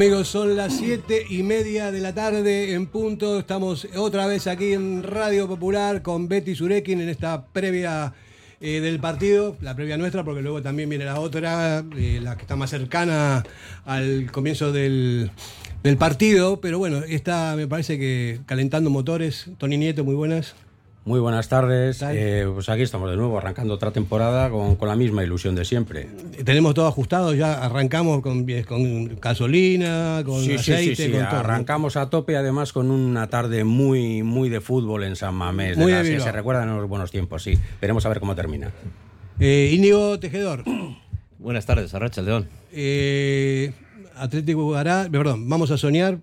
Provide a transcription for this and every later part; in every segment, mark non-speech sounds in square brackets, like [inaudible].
Amigos, son las siete y media de la tarde en punto. Estamos otra vez aquí en Radio Popular con Betty Surekin en esta previa eh, del partido, la previa nuestra, porque luego también viene la otra, eh, la que está más cercana al comienzo del, del partido. Pero bueno, esta me parece que calentando motores. Tony Nieto, muy buenas. Muy buenas tardes. Eh, pues aquí estamos de nuevo, arrancando otra temporada con, con, la misma ilusión de siempre. Tenemos todo ajustado, ya arrancamos con, con gasolina, con sí, aceite, sí, sí, con todo. Arrancamos a tope, además con una tarde muy, muy de fútbol en San Mamés. Muy de las que se recuerdan en los buenos tiempos, sí. Veremos a ver cómo termina. Eh, Íñigo Tejedor. Buenas tardes, Arracha León. Eh, Atlético Bugará, perdón, vamos a soñar,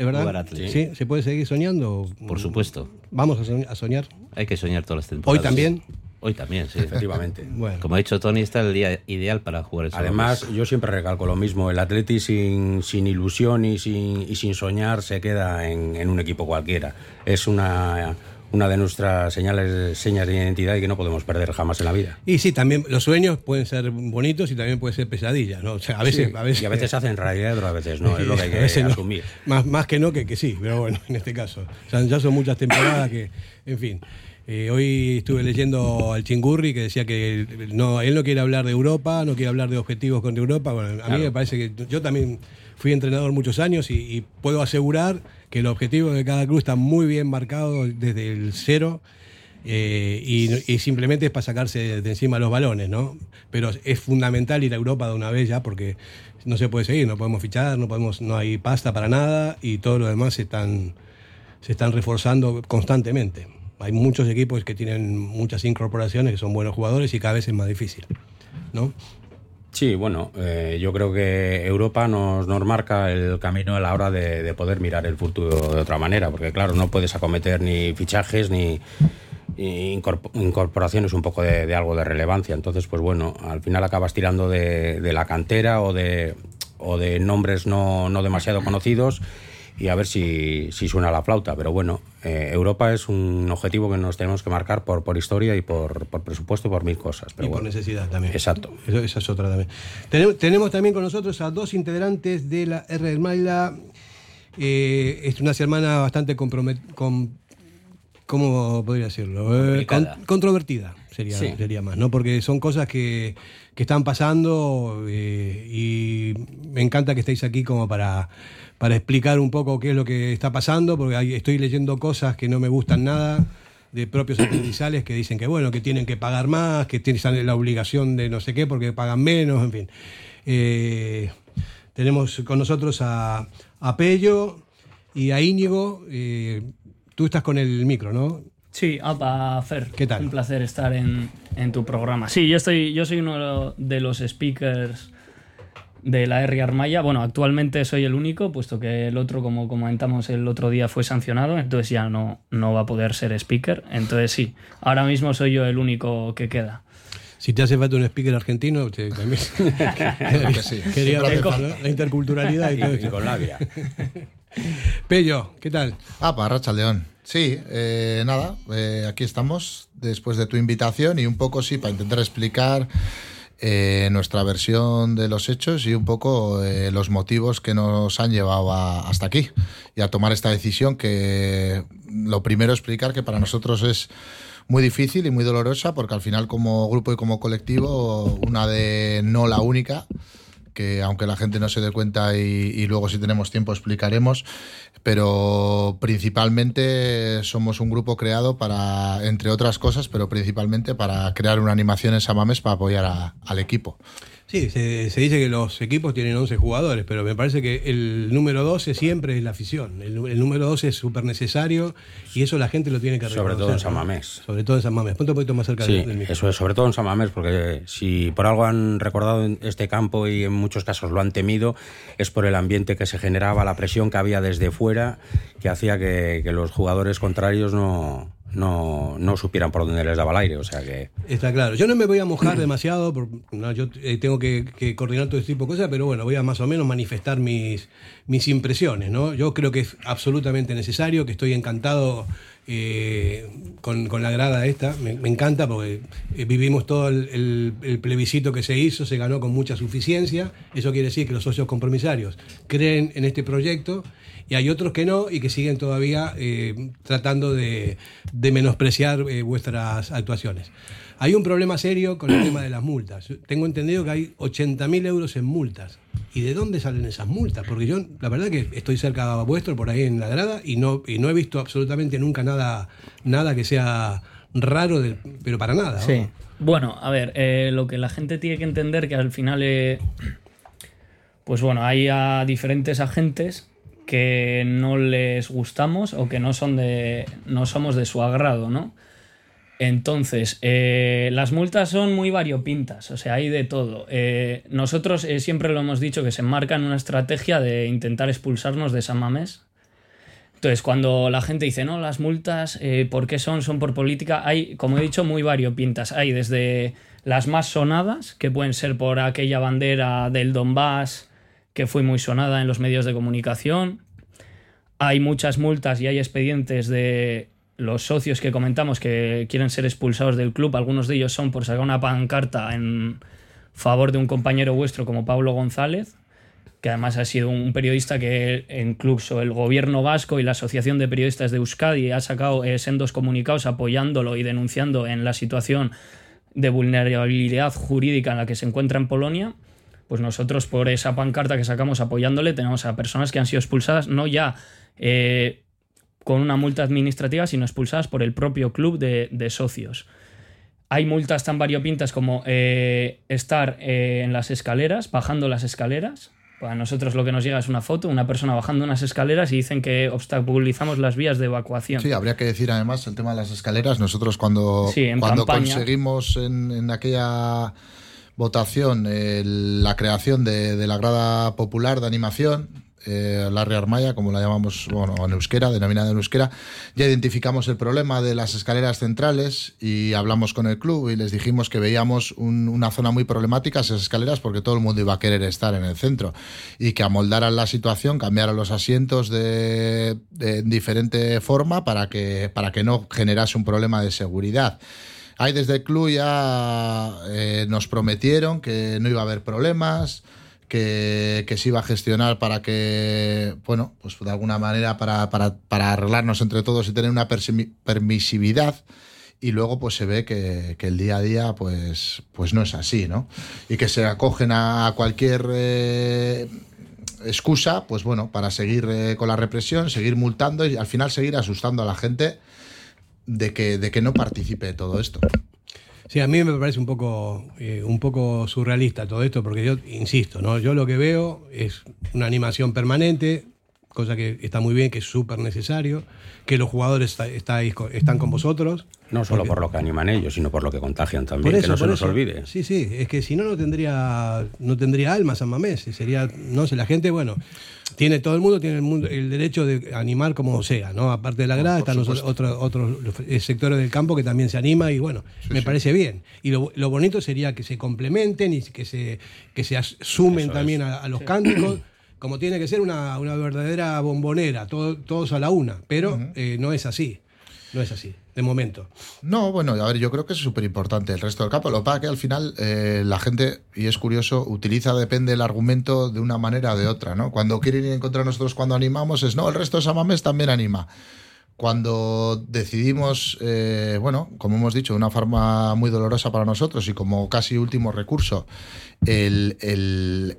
¿es verdad? ¿Sí? ¿Se puede seguir soñando? Por supuesto. Vamos a soñ- a soñar. Hay que soñar todas las temporadas. ¿Hoy también? Hoy también, sí. Efectivamente. [laughs] Bueno. Como ha dicho Tony, está el día ideal para jugar el Además, yo siempre recalco lo mismo, el Atleti sin, sin ilusión y sin, y sin soñar se queda en, en un equipo cualquiera. Es una, una de nuestras señales, señas de identidad y que no podemos perder jamás en la vida. Y sí, también los sueños pueden ser bonitos y también pueden ser pesadillas, ¿no? O sea, a veces, Sí, a veces, y a veces se hacen realidad otras veces no, es lo que hay [laughs] que no. asumir. Más, más que no que, que sí, pero bueno, en este caso. O sea, ya son muchas temporadas que, en fin. Eh, hoy estuve leyendo al Chingurri que decía que no, él no quiere hablar de Europa, no quiere hablar de objetivos contra Europa. Bueno, a mí Claro. me parece que yo también fui entrenador muchos años y, y puedo asegurar que los objetivos de cada club están muy bien marcados desde el cero. eh, y, y simplemente es para sacarse de, de encima los balones, ¿no? Pero es fundamental ir a Europa de una vez ya porque no se puede seguir, no podemos fichar, no podemos, no hay pasta para nada y todo lo demás se están, se están reforzando constantemente. Hay muchos equipos que tienen muchas incorporaciones, que son buenos jugadores y cada vez es más difícil, ¿no? Sí, bueno, eh, yo creo que Europa nos, nos marca el camino a la hora de, de poder mirar el futuro de otra manera, porque claro, no puedes acometer ni fichajes ni, ni incorp- incorporaciones un poco de, de algo de relevancia. Entonces, pues bueno, al final acabas tirando de, de la cantera o de, o de nombres no, no demasiado conocidos y a ver si, si suena la flauta. Pero bueno, eh, Europa es un objetivo que nos tenemos que marcar por, por historia y por, por presupuesto y por mil cosas. Pero y por necesidad también. Exacto. Eso- esa es otra también. Tenemos, tenemos también con nosotros a dos integrantes de la R del Maila. Eh, es una semana bastante comprometida. ¿Cómo podría decirlo? Eh, con- controvertida sería, Sí. sería más, ¿no? Porque son cosas que, que están pasando eh, y me encanta que estéis aquí como para, para explicar un poco qué es lo que está pasando, porque ahí estoy leyendo cosas que no me gustan nada de propios [clears throat] aprendizajes que dicen que bueno, que tienen que pagar más, que tienen la obligación de no sé qué porque pagan menos, en fin. Eh, tenemos con nosotros a, a Pello y a Íñigo. eh, tú estás con el micro, ¿no? Sí, apa, Fer. ¿Qué tal? Un placer estar en, en tu programa. Sí, yo, estoy, yo soy uno de los speakers de la R Armaya. Bueno, actualmente soy el único, puesto que el otro, como comentamos el otro día, fue sancionado, entonces ya no, no va a poder ser speaker. Entonces sí, ahora mismo soy yo el único que queda. Si te hace falta un speaker argentino, te- también [laughs] [laughs] quería ver ¿no? la interculturalidad y todo Y eso. con labia. [laughs] Pello, ¿qué tal? Ah, para Racha León. Sí, eh, nada, eh, aquí estamos después de tu invitación y un poco, sí, para intentar explicar eh, nuestra versión de los hechos y un poco eh, los motivos que nos han llevado a- hasta aquí y a tomar esta decisión que lo primero explicar que para nosotros es muy difícil y muy dolorosa porque al final como grupo y como colectivo, una de no la única, que aunque la gente no se dé cuenta y, luego si tenemos tiempo explicaremos, pero principalmente somos un grupo creado para, entre otras cosas, pero principalmente para crear una animación en Samames para apoyar al equipo. Sí, se, se dice que los equipos tienen 11 jugadores, pero me parece que el número 12 siempre es la afición. El, el número 12 es súper necesario y eso la gente lo tiene que Sobre reconocer. todo en San ¿no? Mamés. Sobre todo en San Mamés. Ponte un poquito más cerca Sí, del, micro. eso es, sobre todo en San Mamés, porque si por algo han recordado este campo y en muchos casos lo han temido, es por el ambiente que se generaba, la presión que había desde fuera, que hacía que, que los jugadores contrarios no, no, no supieran por dónde les daba el aire. O sea que Está claro. Yo no me voy a mojar demasiado, porque no, yo eh, tengo que, que coordinar todo este tipo de cosas, pero bueno, voy a más o menos manifestar mis, mis impresiones. ¿no? Yo creo que es absolutamente necesario, que estoy encantado eh, con, con la grada esta. Me, encanta porque eh, vivimos todo el, plebiscito que se hizo, se ganó con mucha suficiencia. Eso quiere decir que los socios compromisarios creen en este proyecto y hay otros que no y que siguen todavía eh, tratando de, menospreciar vuestras actuaciones. Hay un problema serio con el [clears throat] tema de las multas. Tengo entendido que hay 80.000 euros en multas. ¿Y de dónde salen esas multas? Porque yo, la verdad que estoy cerca vuestro, por ahí en la grada, y no, y no he visto absolutamente nunca nada, nada que sea raro, de- pero para nada. Sí. Bueno, a ver, eh, lo que la gente tiene que entender que al final, eh, pues bueno, hay a diferentes agentes que no les gustamos o que no son de, no somos de su agrado, ¿no? Entonces, eh, las multas son muy variopintas, o sea, hay de todo. Eh, nosotros eh, siempre lo hemos dicho que se enmarca en una estrategia de intentar expulsarnos de San Mamés. Entonces, cuando la gente dice, no, las multas, ¿por qué son? Son por política. Hay, como he dicho, muy variopintas. Hay desde las más sonadas, que pueden ser por aquella bandera del Donbass, que fue muy sonada en los medios de comunicación. Hay muchas multas y hay expedientes de los socios que comentamos que quieren ser expulsados del club. Algunos de ellos son por sacar una pancarta en favor de un compañero vuestro como Pablo González, que además ha sido un periodista que incluso el gobierno vasco y la Asociación de Periodistas de Euskadi ha sacado eh, sendos comunicados apoyándolo y denunciando en la situación de vulnerabilidad jurídica en la que se encuentra en Polonia. Pues nosotros por esa pancarta que sacamos apoyándole tenemos a personas que han sido expulsadas no ya eh, con una multa administrativa, sino expulsadas por el propio club de, de socios. Hay multas tan variopintas como eh, estar eh, en las escaleras, bajando las escaleras. A nosotros lo que nos llega es una foto, una persona bajando unas escaleras y dicen que obstaculizamos las vías de evacuación. Sí, habría que decir además el tema de las escaleras. Nosotros cuando, Sí, en cuando campaña. conseguimos en, en aquella votación el- la creación de, de la grada popular de animación, eh, la Armaya, como la llamamos bueno, en euskera, denominada en euskera, ya identificamos el problema de las escaleras centrales y hablamos con el club y les dijimos que veíamos un- una zona muy problemática, esas escaleras, porque todo el mundo iba a querer estar en el centro y que amoldaran la situación, cambiaran los asientos de, de diferente forma para que, para que no generase un problema de seguridad. Ahí desde el club ya eh, nos prometieron que no iba a haber problemas, que, se iba a gestionar para que, bueno, pues de alguna manera para, para, para arreglarnos entre todos y tener una permisividad. Y luego pues se ve que, que el día a día pues, pues no es así, ¿no? Y que se acogen a cualquier eh, excusa, pues bueno, para seguir eh, con la represión, seguir multando y al final seguir asustando a la gente de que, de que no participe de todo esto. Sí, a mí me parece un poco, eh, un poco surrealista todo esto, porque yo insisto, ¿no? Yo lo que veo es una animación permanente, cosa que está muy bien, que es súper necesario, que los jugadores está- están con vosotros. No solo Porque- por lo que animan ellos, sino por lo que contagian también, eso, que no se nos eso. olvide. Sí, sí, es que si no, no tendría, no tendría alma San Mamés. Sería, no sé, la gente, bueno, tiene todo el mundo tiene el, mundo- el derecho de animar como sea, ¿no? Aparte de la grada, por están los supuesto. otros otros eh, sectores del campo que también se anima y bueno, me parece bien. Y lo, lo bonito sería que se complementen y que se, que se as- sumen Eso también a, a los cánticos. Como tiene que ser una, una verdadera bombonera, todo- todos a la una, pero eh, no es así, no es así, de momento. No, bueno, a ver, yo creo que es súper importante el resto del campo. Lo que pasa que al final eh, la gente, y es curioso, utiliza, depende el argumento de una manera o de otra, ¿no? Cuando quieren ir en contra de nosotros cuando animamos es, no, el resto de Samamés también anima. Cuando decidimos, eh, bueno, como hemos dicho, de una forma muy dolorosa para nosotros y como casi último recurso, el, el-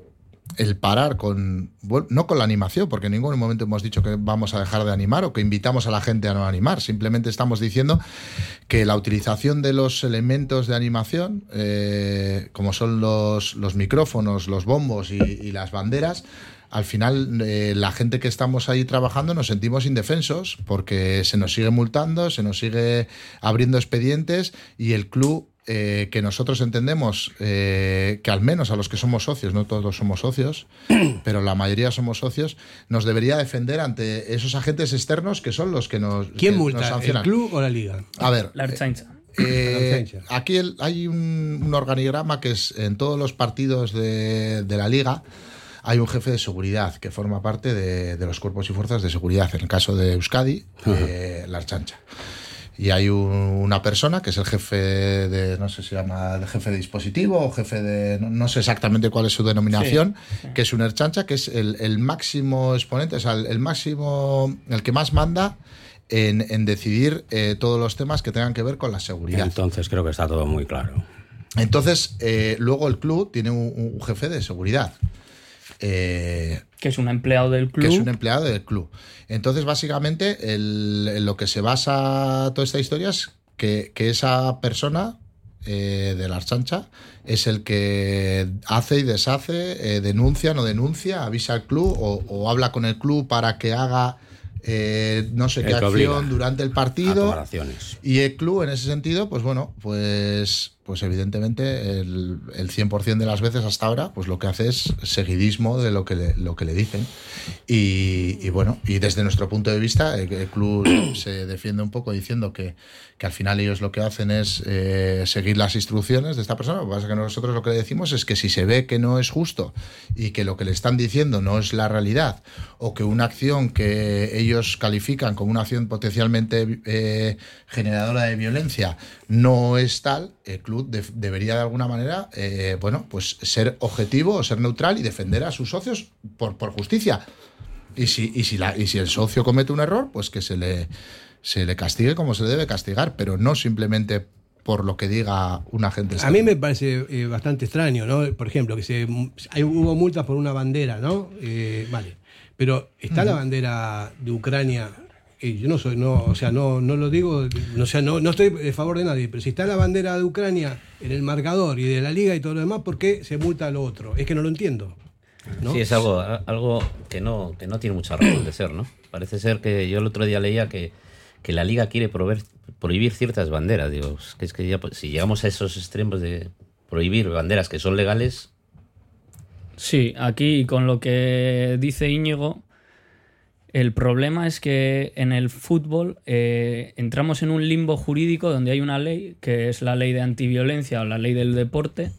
el parar con, no con la animación, porque en ningún momento hemos dicho que vamos a dejar de animar o que invitamos a la gente a no animar, simplemente estamos diciendo que la utilización de los elementos de animación, eh, como son los, los micrófonos, los bombos y, y las banderas, al final eh, la gente que estamos ahí trabajando nos sentimos indefensos porque se nos sigue multando, se nos sigue abriendo expedientes y el club eh, que nosotros entendemos eh, que al menos a los que somos socios, no todos somos socios, [clears throat] pero la mayoría somos socios, nos debería defender ante esos agentes externos que son los que nos, ¿Quién que nos multa? ¿El club o la liga? A ver, La Archancha. eh, Archancha. aquí el- hay un, un organigrama que es en todos los partidos de, de la liga. Hay un jefe de seguridad que forma parte de, de los cuerpos y fuerzas de seguridad. En el caso de Euskadi, eh, la Archancha. Y hay un- una persona que es el jefe de, no sé si se llama el jefe de dispositivo o jefe de, no, no sé exactamente cuál es su denominación, que es un Erchancha, que es el, el máximo exponente, o sea, el, el máximo, el que más manda en, en decidir eh, todos los temas que tengan que ver con la seguridad. Entonces creo que está todo muy claro. Entonces, eh, luego el club tiene un, un jefe de seguridad. eh, Que es un empleado del club. que es un empleado del club. Entonces, básicamente, el- en lo que se basa toda esta historia es que, que esa persona eh, de la Archancha es el que hace y deshace, eh, denuncia, no denuncia, avisa al club o, o habla con el club para que haga eh, no sé El qué acción durante el partido. Y el club, en ese sentido, pues bueno, pues, pues evidentemente el, el 100% de las veces hasta ahora, pues lo que hace es seguidismo de lo que le, lo que le dicen. Y, y bueno, y desde nuestro punto de vista, el, el club [coughs] se defiende un poco diciendo que, que al final ellos lo que hacen es eh, seguir las instrucciones de esta persona. Lo que pasa es que nosotros lo que le decimos es que si se ve que no es justo y que lo que le están diciendo no es la realidad, o que una acción que ellos califican como una acción potencialmente eh, generadora de violencia no es tal, el club de- debería de alguna manera, eh, bueno, pues ser objetivo o ser neutral y defender a sus socios por, por justicia. Y si, y, si la, y si el socio comete un error, pues que se le, se le castigue como se le debe castigar, pero no simplemente por lo que diga un agente. A mí me parece eh, bastante extraño, ¿no? Por ejemplo, que se hay, hubo multas por una bandera, ¿no? Eh, vale. Pero está la bandera de Ucrania. Eh, yo no soy, no, o sea, no, no lo digo, no, o sea, no, no estoy a favor de nadie, pero si está la bandera de Ucrania en el marcador y de la liga y todo lo demás, ¿por qué se multa a lo otro? Es que no lo entiendo. ¿no? Sí, es algo, algo que, no, que no tiene mucha razón de ser, ¿no? Parece ser que yo el otro día leía que, que la liga quiere prohibir ciertas banderas. Digo, es que, es que ya, pues, si llegamos a esos extremos de prohibir banderas que son legales, Sí, aquí con lo que dice Íñigo, el problema es que en el fútbol eh, entramos en un limbo jurídico donde hay una ley, que es la ley de antiviolencia o la ley del deporte,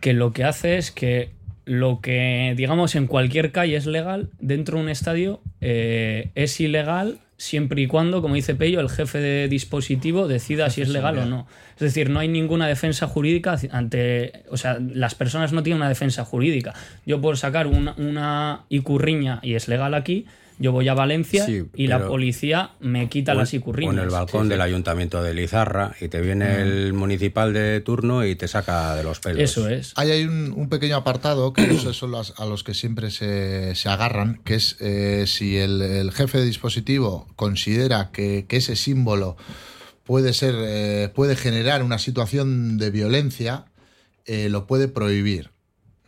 que lo que hace es que lo que, digamos, en cualquier calle es legal, dentro de un estadio eh, es ilegal siempre y cuando, como dice Pello, el jefe de dispositivo decida si es legal o no. Es decir, no hay ninguna defensa jurídica ante... O sea, las personas no tienen una defensa jurídica. Yo por sacar una, una icurriña y es legal aquí, yo voy a Valencia Sí, y la policía me quita las icurriñas. en el balcón del ayuntamiento de Lizarra y te viene el municipal de turno y te saca de los pelos. Eso es. Ahí hay un, un pequeño apartado que esos son los, a los que siempre se, se agarran, que es eh, si el, el jefe de dispositivo considera que, que ese símbolo puede ser, eh, puede generar una situación de violencia, eh, lo puede prohibir.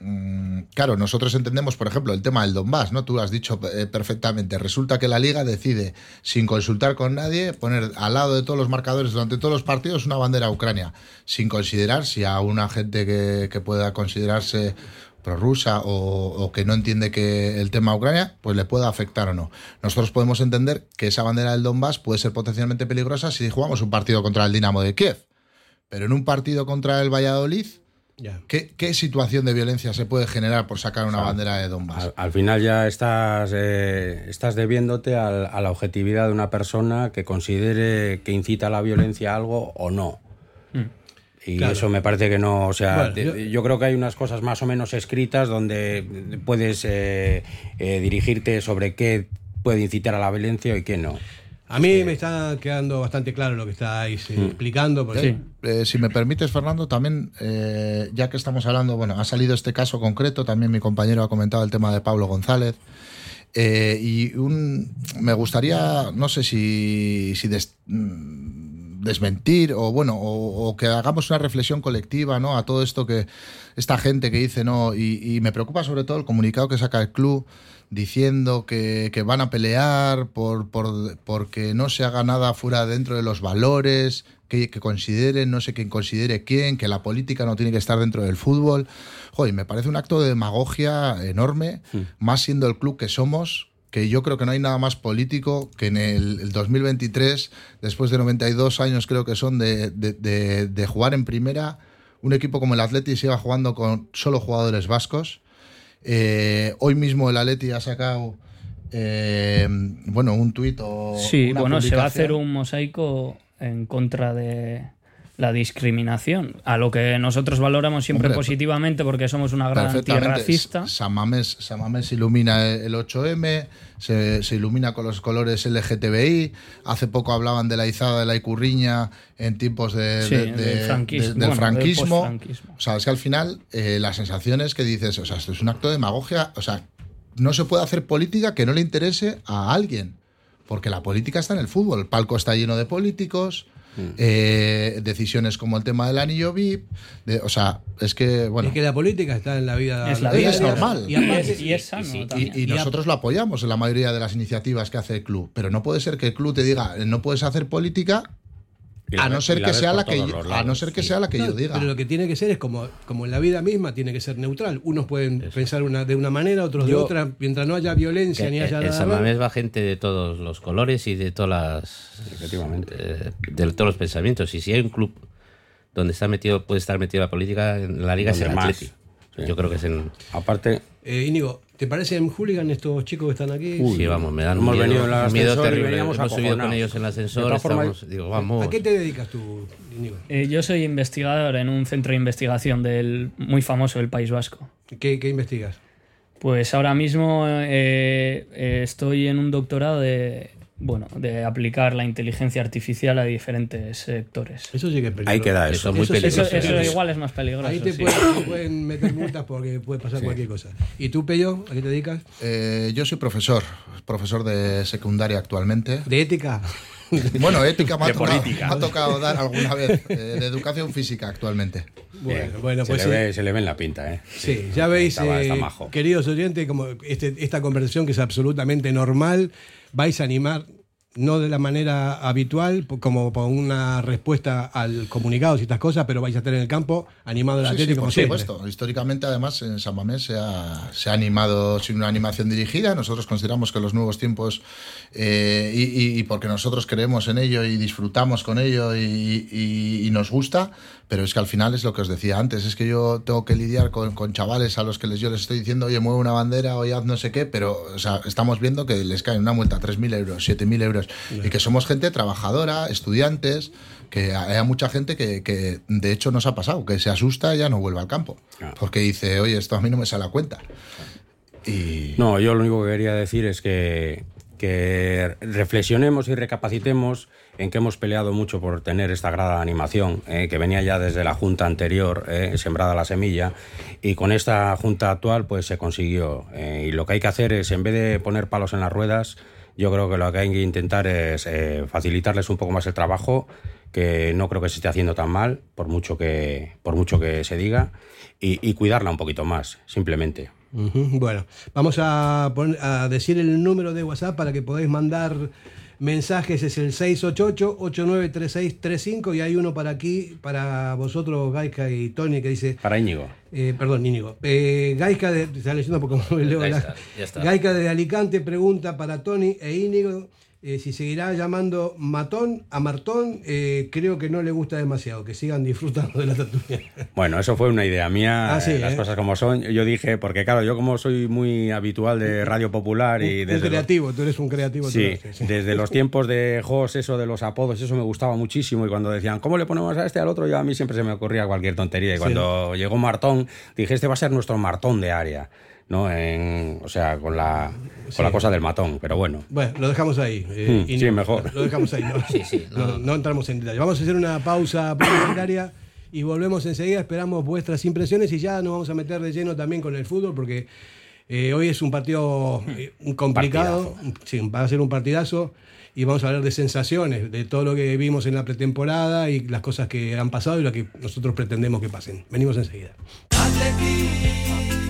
Mm, Claro, nosotros entendemos, por ejemplo, el tema del Donbass, ¿no? Tú has dicho eh, perfectamente. Resulta que la liga decide, sin consultar con nadie, poner al lado de todos los marcadores durante todos los partidos una bandera Ucrania, sin considerar si a una gente que, que pueda considerarse prorrusa o, o que no entiende que el tema Ucrania, pues le pueda afectar o no. Nosotros podemos entender que esa bandera del Donbass puede ser potencialmente peligrosa si jugamos un partido contra el Dinamo de Kiev. Pero en un partido contra el Valladolid, ¿Qué, qué situación de violencia se puede generar por sacar una bandera de Donbass? Al, al final ya estás, eh, estás debiéndote al- a la objetividad de una persona que considere que incita a la violencia a algo o no. Y Claro. eso me parece que no, o sea, Bueno, te- yo- yo... creo que hay unas cosas más o menos escritas donde puedes eh, eh, dirigirte sobre qué puede incitar a la violencia y qué no. A mí me está quedando bastante claro lo que estáis eh, explicando. Porque Eh, si me permites, Fernando, también, eh, ya que estamos hablando, bueno, ha salido este caso concreto, también mi compañero ha comentado el tema de Pablo González. eh, y un, me gustaría, no sé si, si des- mm, desmentir o bueno, o, o que hagamos una reflexión colectiva ¿no? a todo esto que esta gente que dice, no, y, y me preocupa sobre todo el comunicado que saca el club diciendo que, que van a pelear por, por, porque no se haga nada fuera dentro de los valores, que, que consideren, no sé quién considere quién, que la política no tiene que estar dentro del fútbol. Joder, me parece un acto de demagogia enorme, más siendo el club que somos, que yo creo que no hay nada más político que en el, el 2023, después de 92 años creo que son de, de- de- de jugar en primera, un equipo como el Atleti siga jugando con solo jugadores vascos. Eh, hoy mismo el Atleti ha sacado eh, bueno un tuit o Sí, bueno, se va a hacer un mosaico en contra de la discriminación, a lo que nosotros valoramos siempre Hombre, positivamente porque somos una gran antirracista. Samamés, Samamés ilumina el 8M, se, se ilumina con los colores LGTBI. Hace poco hablaban de la izada de la Icurriña en tiempos de, Sí, de- del de- franquismo, de- del bueno, del franquismo. o sea, es que al final eh, la sensación es que dices, o sea, esto es un acto de demagogia. O sea, no se puede hacer política que no le interese a alguien. Porque la política está en el fútbol. El palco está lleno de políticos. Mm. eh, decisiones como el tema del anillo VIP. de- o sea, es que, bueno. es que la política está en la vida. Es la vida. Es normal. Y es, y es sano. Y, y nosotros lo apoyamos en la mayoría de las iniciativas que hace el club. Pero no puede ser que el club te diga, no puedes hacer política a no ser que sea la que yo- a no ser que sí. sea la que No, yo diga. Pero lo que tiene que ser es como, como en la vida misma, tiene que ser neutral. Unos pueden pensar una, de una manera, otros de otra. Mientras no haya violencia Que ni haya en nada. San más. Mamés va gente de todos los colores y de todas las Efectivamente. eh, de todos los pensamientos. Y si hay un club donde está metido, puede estar metido la política, en la liga es el. Sí. Yo creo que es en. Aparte, Eh, Íñigo, ¿te parecen hooligan estos chicos que están aquí? sí, vamos, me dan un hemos miedo, venido en el un miedo terrible. veníamos Hemos subido con ellos en el ascensor. todas formas, estamos- digo, vamos. ¿A qué te dedicas tú, Íñigo? Eh, yo soy investigador en un centro de investigación del muy famoso del País Vasco. ¿Qué, qué investigas? Pues ahora mismo eh, eh, estoy en un doctorado de bueno de aplicar la inteligencia artificial a diferentes sectores. Eso sí que es peligroso. ahí queda Eso eso. es muy peligroso. Eso, eso sí. igual es más peligroso. Ahí te sí. pueden, te pueden meter multas porque puede pasar cualquier cosa. ¿Y tú, Pello, a qué te dedicas? Eh, yo soy profesor, profesor de secundaria actualmente. ¿De ética? [laughs] Bueno, ética me ha, tocado, política. me ha tocado dar alguna vez, eh, de educación física actualmente. Bueno, Bien. bueno, se, pues le sí. ve, se le ve en la pinta, ¿eh? Sí, ya veis, Está- eh, queridos oyentes, como este- esta conversación que es absolutamente normal, vais a animar, no de la manera habitual, como por una respuesta al comunicado y estas cosas, pero vais a estar en el campo animado el Sí, sí, Atlético como por siempre. supuesto. Históricamente, además, en San Mamés se ha, se ha animado sin una animación dirigida. Nosotros consideramos que los nuevos tiempos, eh, y, y- y porque nosotros creemos en ello y disfrutamos con ello y nos gusta, pero es que al final es lo que os decía antes, es que yo tengo que lidiar con, con chavales a los que les, yo les estoy diciendo, oye, mueve una bandera, oye, haz no sé qué, pero o sea, estamos viendo que les cae una multa 3.000 euros, 7.000 euros, y que somos gente trabajadora, estudiantes, que hay mucha gente que, que, de hecho nos ha pasado, que se asusta y ya no vuelve al campo, Claro. porque dice, oye, esto a mí no me sale a cuenta. Y No, yo lo único que quería decir es que, que reflexionemos y recapacitemos en que hemos peleado mucho por tener esta grada de animación, eh, que venía ya desde la junta anterior, eh, sembrada la semilla, y con esta junta actual pues se consiguió. eh, y lo que hay que hacer es, en vez de poner palos en las ruedas, yo creo que lo que hay que intentar es facilitarles un poco más el trabajo, que no creo que se esté haciendo tan mal, por mucho que, por mucho que se diga, y, y cuidarla un poquito más, simplemente. Bueno, vamos a, a decir el número de WhatsApp para que podáis mandar mensajes. Es el 688-893635 y hay uno para aquí, para vosotros, Gaisca y Tony, que dice... Para Íñigo. Eh, perdón, Íñigo. Eh, Gaisca de. Está leyendo porque leo la-. Gaisca de Alicante pregunta para Tony e Íñigo eh, si seguirá llamando Matón a Martón. Eh, creo que no le gusta demasiado, que sigan disfrutando de la tertulia. [laughs] Bueno, eso fue una idea mía, Ah, sí, eh, las cosas como son. Yo dije, porque claro, yo como soy muy habitual de [laughs] Radio Popular y un desde los, creativo, tú eres un creativo. tú sí, eres, sí. desde los [laughs] tiempos de Jos, eso de los apodos, eso me gustaba muchísimo. Y cuando decían, ¿cómo le ponemos a este al otro? Yo a mí siempre se me ocurría cualquier tontería. Y cuando llegó Martón, dije, este va a ser nuestro Martón de área. ¿no? En, o sea, con la con la cosa del matón, pero bueno. Bueno, lo dejamos ahí. eh, Mm, y sí, no- mejor. Lo dejamos ahí. No, [laughs] Sí, sí, no, no, no entramos en detalle. Vamos a hacer una pausa publicitaria y volvemos enseguida. Esperamos vuestras impresiones y ya nos vamos a meter de lleno también con el fútbol porque eh, hoy es un partido eh, complicado. Sí, va a ser un partidazo. Y vamos a hablar de sensaciones, de todo lo que vimos en la pretemporada y las cosas que han pasado y lo que nosotros pretendemos que pasen. Venimos enseguida.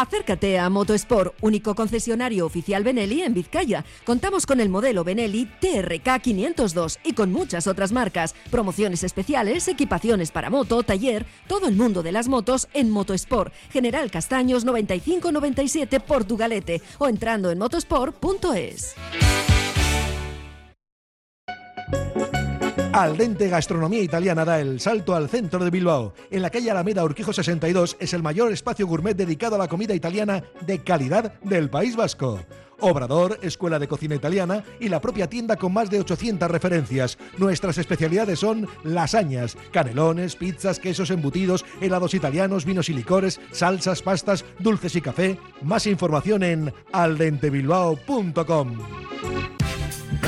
Acércate a Motosport, único concesionario oficial Benelli en Vizcaya. Contamos con el modelo Benelli TRK 502 y con muchas otras marcas, promociones especiales, equipaciones para moto, taller, todo el mundo de las motos en Motosport, General Castaños 9597 Portugalete o entrando en motosport.es. Al Dente Gastronomía Italiana da el salto al centro de Bilbao. En la calle Alameda Urquijo 62 es el mayor espacio gourmet dedicado a la comida italiana de calidad del País Vasco. Obrador, Escuela de Cocina Italiana y la propia tienda con más de 800 referencias. Nuestras especialidades son lasañas, canelones, pizzas, quesos embutidos, helados italianos, vinos y licores, salsas, pastas, dulces y café. Más información en aldentebilbao.com.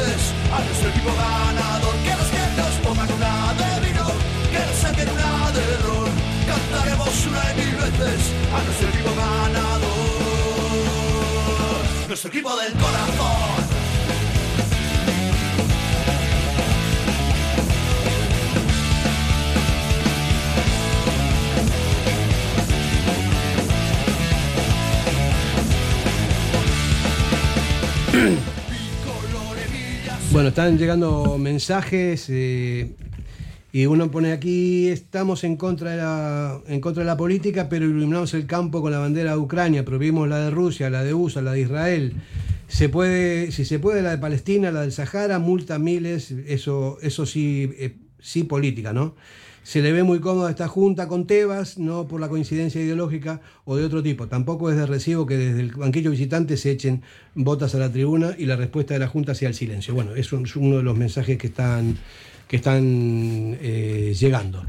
A nuestro equipo ganador, que los que nos pongan una de vino, que nos saquen una de ron, cantaremos una y mil veces a nuestro equipo ganador, nuestro equipo del corazón. [clears throat] Bueno, están llegando mensajes eh, y uno pone aquí, estamos en contra, de la, en contra de la política, pero iluminamos el campo con la bandera de Ucrania, prohibimos la de Rusia, la de USA, la de Israel. Se puede, si se puede la de Palestina, la del Sahara, multa miles, eso, eso sí, eh, sí política, ¿no? Se le ve muy cómoda esta junta con Tebas, no por la coincidencia ideológica o de otro tipo. Tampoco es de recibo que desde el banquillo visitante se echen botas a la tribuna y la respuesta de la junta sea el silencio. Bueno, eso es uno de los mensajes que están que están eh, llegando.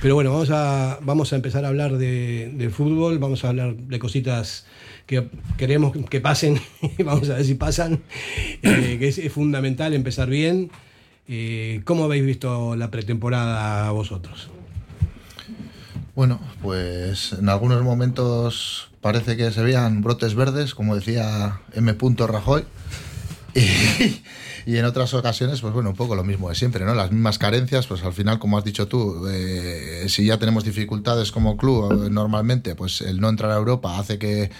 Pero bueno, vamos a, vamos a empezar a hablar de, de fútbol, vamos a hablar de cositas que queremos que pasen, [laughs] vamos a ver si pasan, eh, que es, es fundamental empezar bien. Eh, ¿Cómo habéis visto la pretemporada vosotros? Bueno, pues en algunos momentos parece que se veían brotes verdes, como decía M. Rajoy. Y, en otras ocasiones, pues bueno, un poco lo mismo de siempre, ¿no? Las mismas carencias, pues al final, como has dicho tú, eh, si ya tenemos dificultades como club eh, normalmente, pues el no entrar a Europa hace que,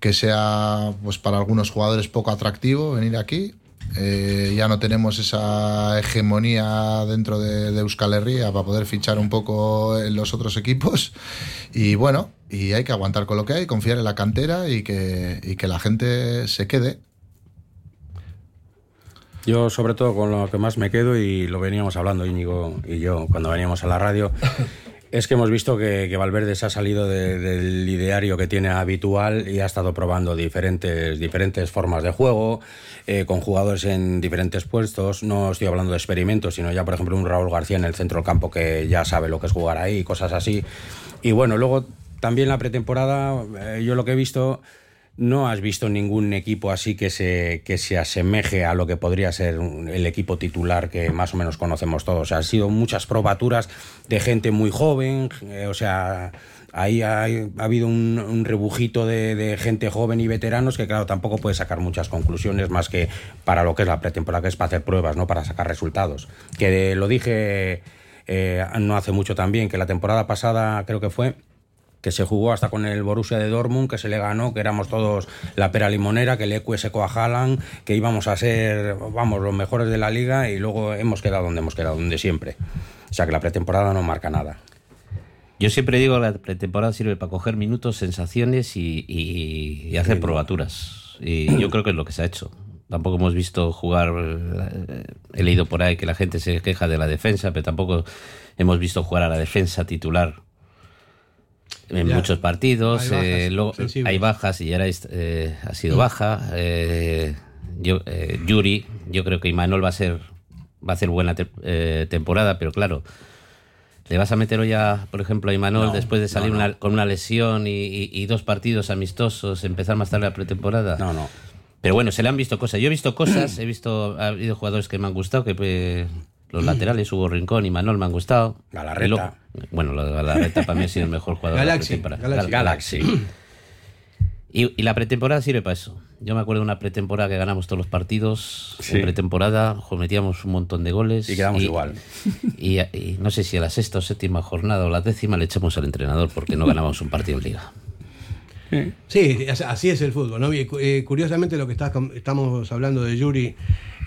que sea, pues para algunos jugadores poco atractivo venir aquí. Eh, ya no tenemos esa hegemonía dentro de, de Euskal Herria para poder fichar un poco en los otros equipos. Y bueno, y hay que aguantar con lo que hay, confiar en la cantera y que, y que la gente se quede. Yo, sobre todo, con lo que más me quedo, y lo veníamos hablando Íñigo y yo cuando veníamos a la radio, [laughs] es que hemos visto que, Valverde se ha salido de- del ideario que tiene habitual y ha estado probando diferentes, diferentes formas de juego, eh, con jugadores en diferentes puestos. No estoy hablando de experimentos, sino ya, por ejemplo, un Raúl García en el centro del campo que ya sabe lo que es jugar ahí, cosas así. Y bueno, luego también la pretemporada, eh, yo lo que he visto no has visto ningún equipo así que se, que se asemeje a lo que podría ser el equipo titular que más o menos conocemos todos. O sea, han sido muchas probaturas de gente muy joven, eh, o sea, ahí ha habido un, rebujito de, de gente joven y veteranos que, claro, tampoco puede sacar muchas conclusiones más que para lo que es la pretemporada, que es para hacer pruebas, no para sacar resultados. Que lo dije eh, no hace mucho también, que la temporada pasada creo que fue que se jugó hasta con el Borussia de Dortmund, que se le ganó, que éramos todos la pera limonera, que el Ecue secó a Haaland, que íbamos a ser, vamos, los mejores de la liga y luego hemos quedado donde hemos quedado, donde siempre. O sea que la pretemporada no marca nada. Yo siempre digo que la pretemporada sirve para coger minutos, sensaciones y, y- y hacer probaturas. Y yo creo que es lo que se ha hecho. Tampoco hemos visto jugar. eh, He leído por ahí que la gente se queja de la defensa, pero tampoco hemos visto jugar a la defensa titular en Ya. muchos partidos. Hay bajas eh, luego sensibles. hay bajas y ya ha sido baja. Eh, yo, eh, Yuri, yo creo que Imanol va a ser va a hacer buena te- eh, temporada, pero claro. ¿Le vas a meter hoy, a, por ejemplo, a Imanol No, después de salir no, no. una- con una lesión y, y- y dos partidos amistosos, empezar más tarde la pretemporada? No, no. Pero bueno, se le han visto cosas. Yo he visto cosas, he visto, ha habido jugadores que me han gustado, que pues, los laterales, Hugo Rincón y Manuel me han gustado. Galarreta. Luego- bueno, la Galarreta para mí ha sido el mejor jugador Galaxy, de la. Galaxy. Gal- Galaxy. Y, y la pretemporada sirve para eso. Yo me acuerdo de una pretemporada que ganamos todos los partidos. Sí. En pretemporada metíamos un montón de goles. Y quedamos igual. Y, y no sé si a la sexta o séptima jornada o la décima le echamos al entrenador porque no ganábamos un partido en liga. Sí, as- así es el fútbol. eh, curiosamente, lo que estamos hablando de Yuri,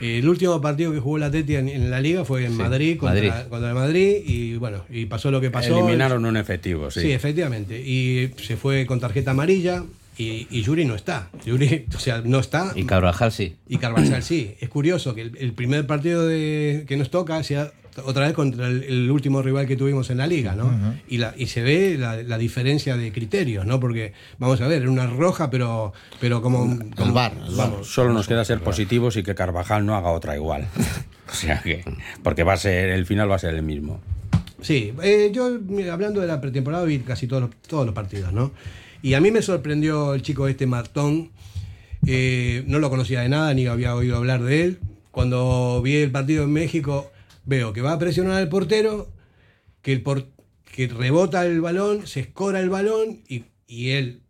eh, el último partido que jugó la Teti en, en la liga fue en Sí, Madrid contra, Madrid. contra el Madrid y bueno, y pasó lo que pasó. Eliminaron un efectivo, sí. Sí, efectivamente. Y se fue con tarjeta amarilla y, y Yuri no está. Yuri, o sea, no está. Y Carvajal sí. Y Carvajal sí. Es curioso que el, el primer partido de, que nos toca sea otra vez contra el, el último rival que tuvimos en la liga, ¿no? y, la, y se ve la, la diferencia de criterios, ¿no? Porque, vamos a ver, era una roja, pero, pero como... como- El bar, el bar. Solo nos queda ser positivos y que Carvajal no haga otra igual. [laughs] o sea que, porque va a ser, el final va a ser el mismo. Sí, eh, yo hablando de la pretemporada vi casi todos los, todos los partidos, ¿no? Y a mí me sorprendió el chico este Martón, eh, no lo conocía de nada, ni había oído hablar de él. Cuando vi el partido en México, veo que va a presionar al portero, que, el por- que rebota el balón, se escora el balón y, y él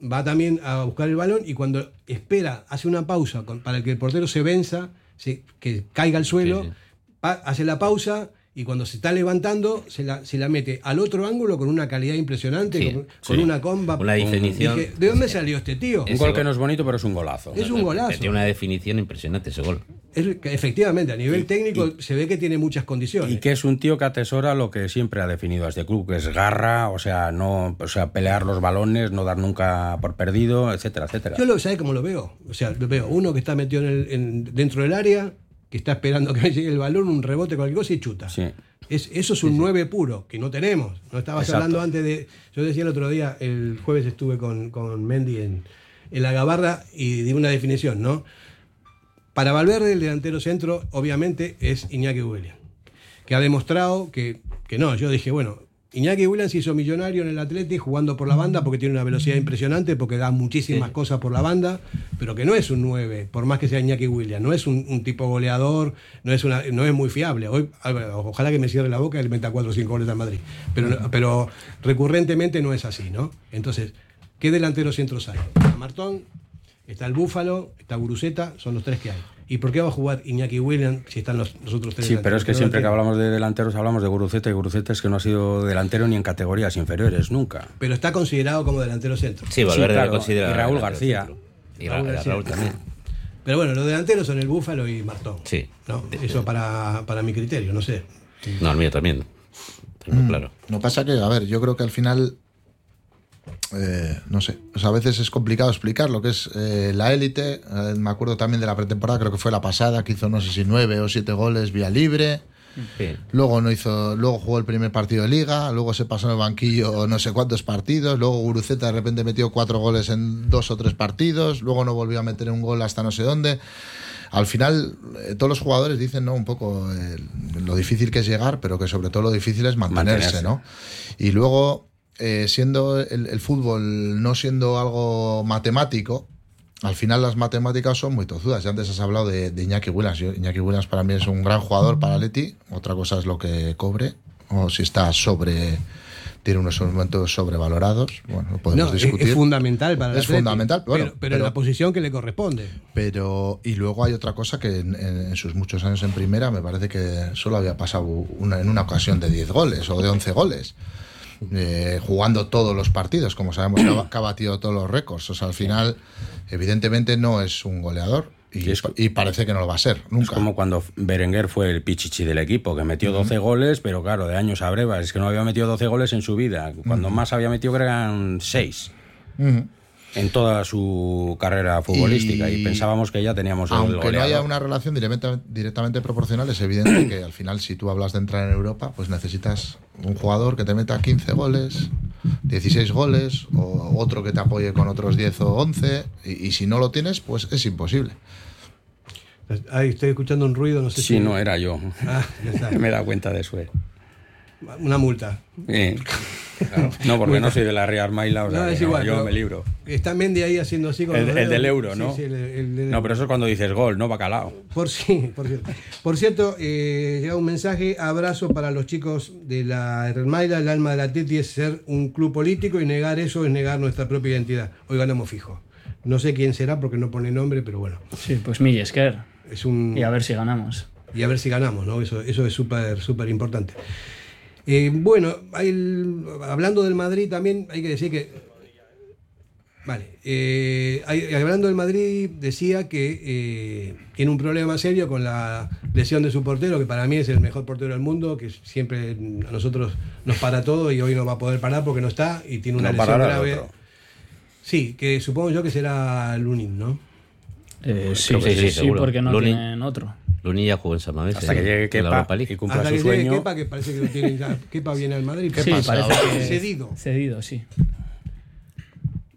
va también a buscar el balón y cuando espera, hace una pausa con- para que el portero se venza, se- que caiga al suelo, Sí, sí. pa- hace la pausa y cuando se está levantando se la, se la mete al otro ángulo con una calidad impresionante, Sí, con, con sí. una comba. Una definición. Dije, ¿De dónde salió este tío? Un gol que no es bonito, pero es un golazo. Es un golazo. Tiene una definición impresionante ese gol. Es efectivamente, a nivel técnico se ve que tiene muchas condiciones. Y que es un tío que atesora lo que siempre ha definido a este club, que es garra, o sea, no, o sea, pelear los balones, no dar nunca por perdido, etcétera, etcétera. Yo lo ¿sabe cómo lo veo? O sea, lo veo uno que está metido en el- en- dentro del área, que está esperando [laughs] que me llegue el balón, un rebote, cualquier cosa y chuta. Sí. Es, eso es un 9 puro, que no tenemos. No estabas Exacto. hablando antes de. Yo decía el otro día, el jueves estuve con, con Mendy en, en la gabarra y di una definición, ¿no? Para Valverde, el delantero centro, obviamente, es Iñaki Williams, que ha demostrado que, que no. Yo dije, bueno, Iñaki Williams se hizo millonario en el Atleti jugando por la banda porque tiene una velocidad impresionante, porque da muchísimas cosas por la banda, pero que no es un 9, por más que sea Iñaki Williams, no es un, un tipo goleador, no es, una, no es muy fiable. Hoy, ojalá que me cierre la boca y le meta 4 o 5 goles al Madrid, pero recurrentemente no es así, ¿no? Entonces, ¿qué delanteros centros hay? Está Martón, está el Búfalo, está Guruceta, son los tres que hay. ¿Y por qué va a jugar Iñaki Williams si están los, los otros tres Sí, pero es que? No siempre que hablamos de delanteros hablamos de Guruceta y Guruceta es que no ha sido delantero ni en categorías inferiores, nunca. Pero está considerado como delantero centro. Sí, Valverde claro, lo considera. y Raúl García. Y Raúl Ra- García. Raúl también. [laughs] Pero bueno, los delanteros son el Búfalo y Martón. Sí. ¿no? Eso para, para mi criterio, no sé. No, el mío también. Tengo claro. Lo que pasa que, a ver, yo creo que al final, eh, no sé, o sea, a veces es complicado explicar lo que es eh, la élite. Eh, me acuerdo también de la pretemporada, creo que fue la pasada, que hizo no sé si nueve o siete goles vía libre. Sí. Luego no hizo, luego jugó el primer partido de liga, luego se pasó en el banquillo no sé cuántos partidos, luego Guruceta de repente metió cuatro goles en dos o tres partidos, luego no volvió a meter un gol hasta no sé dónde. Al final, todos los jugadores dicen ¿no? un poco eh, lo difícil que es llegar, pero que sobre todo lo difícil es mantenerse, Mantenerse. ¿no? Y luego, eh, siendo el, el fútbol no siendo algo matemático, al final las matemáticas son muy tozudas. Ya antes has hablado de, de Iñaki Williams. Yo- Iñaki Williams para mí es un gran jugador para Leti. Otra cosa es lo que cobre o si está sobre tiene unos momentos sobrevalorados. Bueno, lo podemos No, discutir. es fundamental para Es Atleti, fundamental, bueno, pero, pero en la posición que le corresponde. Pero, y luego hay otra cosa que en, en- en sus muchos años en primera me parece que solo había pasado una, en una ocasión de 10 goles o de 11 goles. Eh, jugando todos los partidos, como sabemos [clears throat] que ha, batido todos los récords. O sea, al final, evidentemente no es un goleador y, es- parece que no lo va a ser, Es nunca. como cuando Berenguer fue el pichichi del equipo, que metió 12 goles, pero claro, de años a brevas, es que no había metido 12 goles en su vida. Cuando más había metido creo que eran 6 Ujú. En toda su carrera futbolística y, Y- pensábamos que ya teníamos el Aunque no haya una relación directamente, directamente proporcional, es evidente que al final, si tú hablas de entrar en Europa, pues necesitas un jugador que te meta 15 goles, 16 goles, o otro que te apoye con otros 10 o 11, y, y si no lo tienes, pues es imposible. Ahí estoy escuchando un ruido, no sé Sí, si. no era yo. Ah. [laughs] Me he dado cuenta de eso. Una multa. Eh, claro. No, porque no soy de la Real Maila, o sea No, es no, igual, yo pero me libro. Está Mendy ahí haciendo así con El, los el del euro, Sí, ¿no? sí, el- el del- No, pero eso es cuando dices gol, no bacalao. Por sí, por cierto. Por cierto, eh, llega un mensaje, abrazo para los chicos de la Hermaila, el alma de la Teti es ser un club político y negar eso es negar nuestra propia identidad. Hoy ganamos fijo. No sé quién será porque no pone nombre, pero bueno, Sí, pues Millesker. es un... Y a ver si ganamos. y a ver si ganamos, ¿no? Eso, eso es súper, súper importante. Eh, bueno, el- hablando del Madrid también hay que decir que... Vale, eh, hay- hablando del Madrid decía que eh, tiene un problema serio con la lesión de su portero, que para mí es el mejor portero del mundo, que siempre a nosotros nos para todo y hoy no va a poder parar porque no está y tiene una No lesión grave. Sí, que supongo yo que será Lunin, ¿no? Eh, sí, sí, sí, sí, seguro. porque no tienen otro. Luni ya jugó en San Mamés. Hasta que llegue Kepa y cumpla Hasta su que sueño. Kepa, que parece que lo tienen ya. [laughs] Kepa viene al Madrid. Sí, pasa parece que Cedido. Cedido, sí.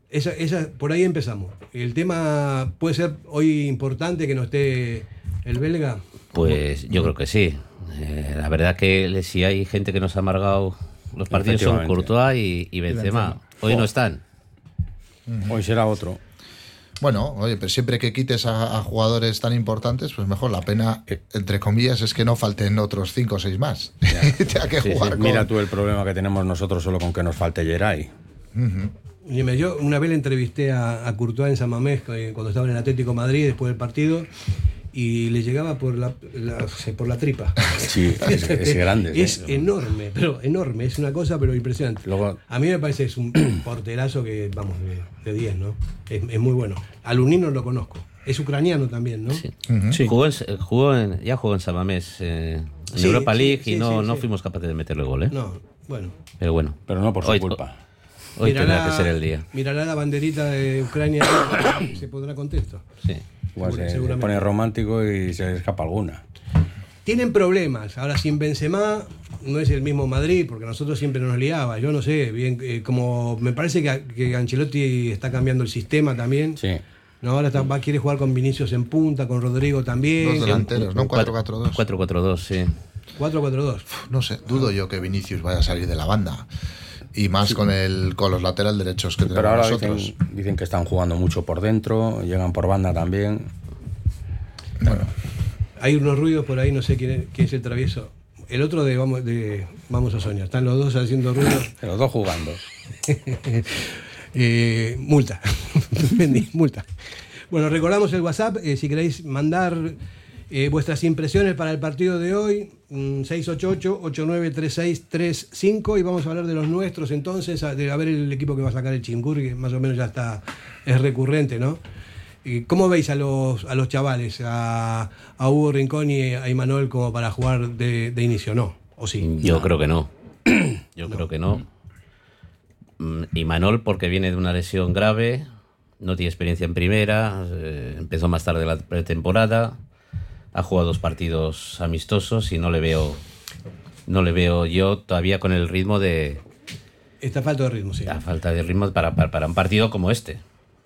Esa, esa, por ahí empezamos. El tema puede ser hoy importante que no esté el belga. Pues yo creo que sí. Eh, la verdad que si hay gente que nos ha amargado los partidos son. Courtois y, y Benzema. Hoy no están. Hoy será otro. Bueno, oye, pero siempre que quites a, a jugadores tan importantes, pues mejor. La pena, entre comillas, es que no falten otros 5 o 6 más. Tenga [laughs] que Sí, sí. jugar con... Mira tú el problema que tenemos nosotros solo con que nos falte Geray. Dime, Yo una vez le entrevisté a, a Courtois en San Mamés eh, cuando estaba en el Atlético de Madrid después del partido y le llegaba por la, la- por la tripa. [laughs] Sí, [laughs] es, es grande. Es ¿eh? enorme, pero enorme. Es una cosa, pero impresionante. Luego- a mí me parece que es un [clears throat] porterazo que, vamos, de- de 10, ¿no? Es, es muy bueno. Al Unino lo conozco. Es ucraniano también, ¿no? Sí. Sí. Jugó en, jugó en- ya jugó en San Mamés eh, en Sí, Europa League sí, y no, sí, no sí. fuimos capaces de meterle gol. ¿eh? No, bueno. Pero bueno. Pero no por su Hoy- culpa. Hoy Mirará- tendrá que ser el día. Mirará la banderita de Ucrania y [coughs] se pondrá contento. Sí. Igual Segura- se seguramente. pone romántico y se escapa alguna. Tienen problemas. Ahora, sin Benzema, no es el mismo Madrid, porque nosotros siempre nos liaba. Yo no sé, bien, eh, como me parece que, que Ancelotti está cambiando el sistema también. Sí. No, ahora está- va, quiere jugar con Vinicius en punta, con Rodrigo también. Dos delanteros, ¿no? 4-4-2. 4-4-2, sí. 4-4-2. No sé, dudo yo que Vinicius vaya a salir de la banda. Y más con el con los lateral derechos que tenemos Pero ahora nosotros. dicen, dicen que están jugando mucho por dentro, llegan por banda también. Bueno, Hay unos ruidos por ahí, no sé quién es, quién es el travieso. El otro de Vamos, de Vamos a Soñar. Están los dos haciendo ruidos. [laughs] Los dos jugando. [laughs] Eh, multa. [laughs] Vendí, multa. Bueno, recordamos el WhatsApp. eh, si queréis mandar eh, vuestras impresiones para el partido de hoy, mm, 688-893635. Y vamos a hablar de los nuestros entonces, a, de a ver el equipo que va a sacar el Chingur, que más o menos ya está, es recurrente, ¿no? Eh, ¿Cómo veis a los, a los chavales, a, a Hugo Rincón y a Imanol como para jugar de, de inicio? ¿No? ¿O sí? Yo creo que no. [clears throat] Yo creo que no. Mm, Y Manol, porque viene de una lesión grave, no tiene experiencia en primera, eh, empezó más tarde la pretemporada, ha jugado dos partidos amistosos y no le veo, no le veo yo todavía con el ritmo de, Está falta de ritmo, sí. la falta de ritmo para, para, para un partido como este.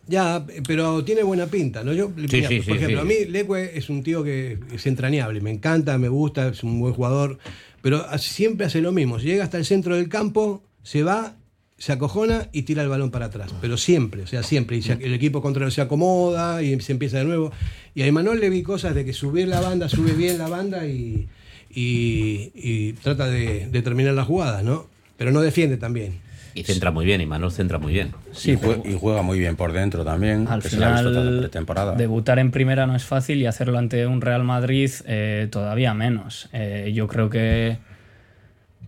Ya, pero tiene buena pinta, ¿no? Yo, Sí, mira, sí, por sí, ejemplo, a mí Leque es un tío que es entrañable, me encanta, me gusta, es un buen jugador, pero siempre hace lo mismo. Si llega hasta el centro del campo, se va, se acojona y tira el balón para atrás. Pero siempre, o sea, siempre. Y se- el equipo contrario se acomoda y se empieza de nuevo. Y a Emanuel le vi cosas de que subir la banda, sube bien la banda y, y- y trata de, de terminar las jugadas, ¿no? Pero no defiende también. Y centra muy bien, y Manol centra muy bien. Sí, y, juega muy bien por dentro también, al que se visto toda la final pretemporada. debutar en primera no es fácil y hacerlo ante un Real Madrid eh, todavía menos. Eh, yo creo que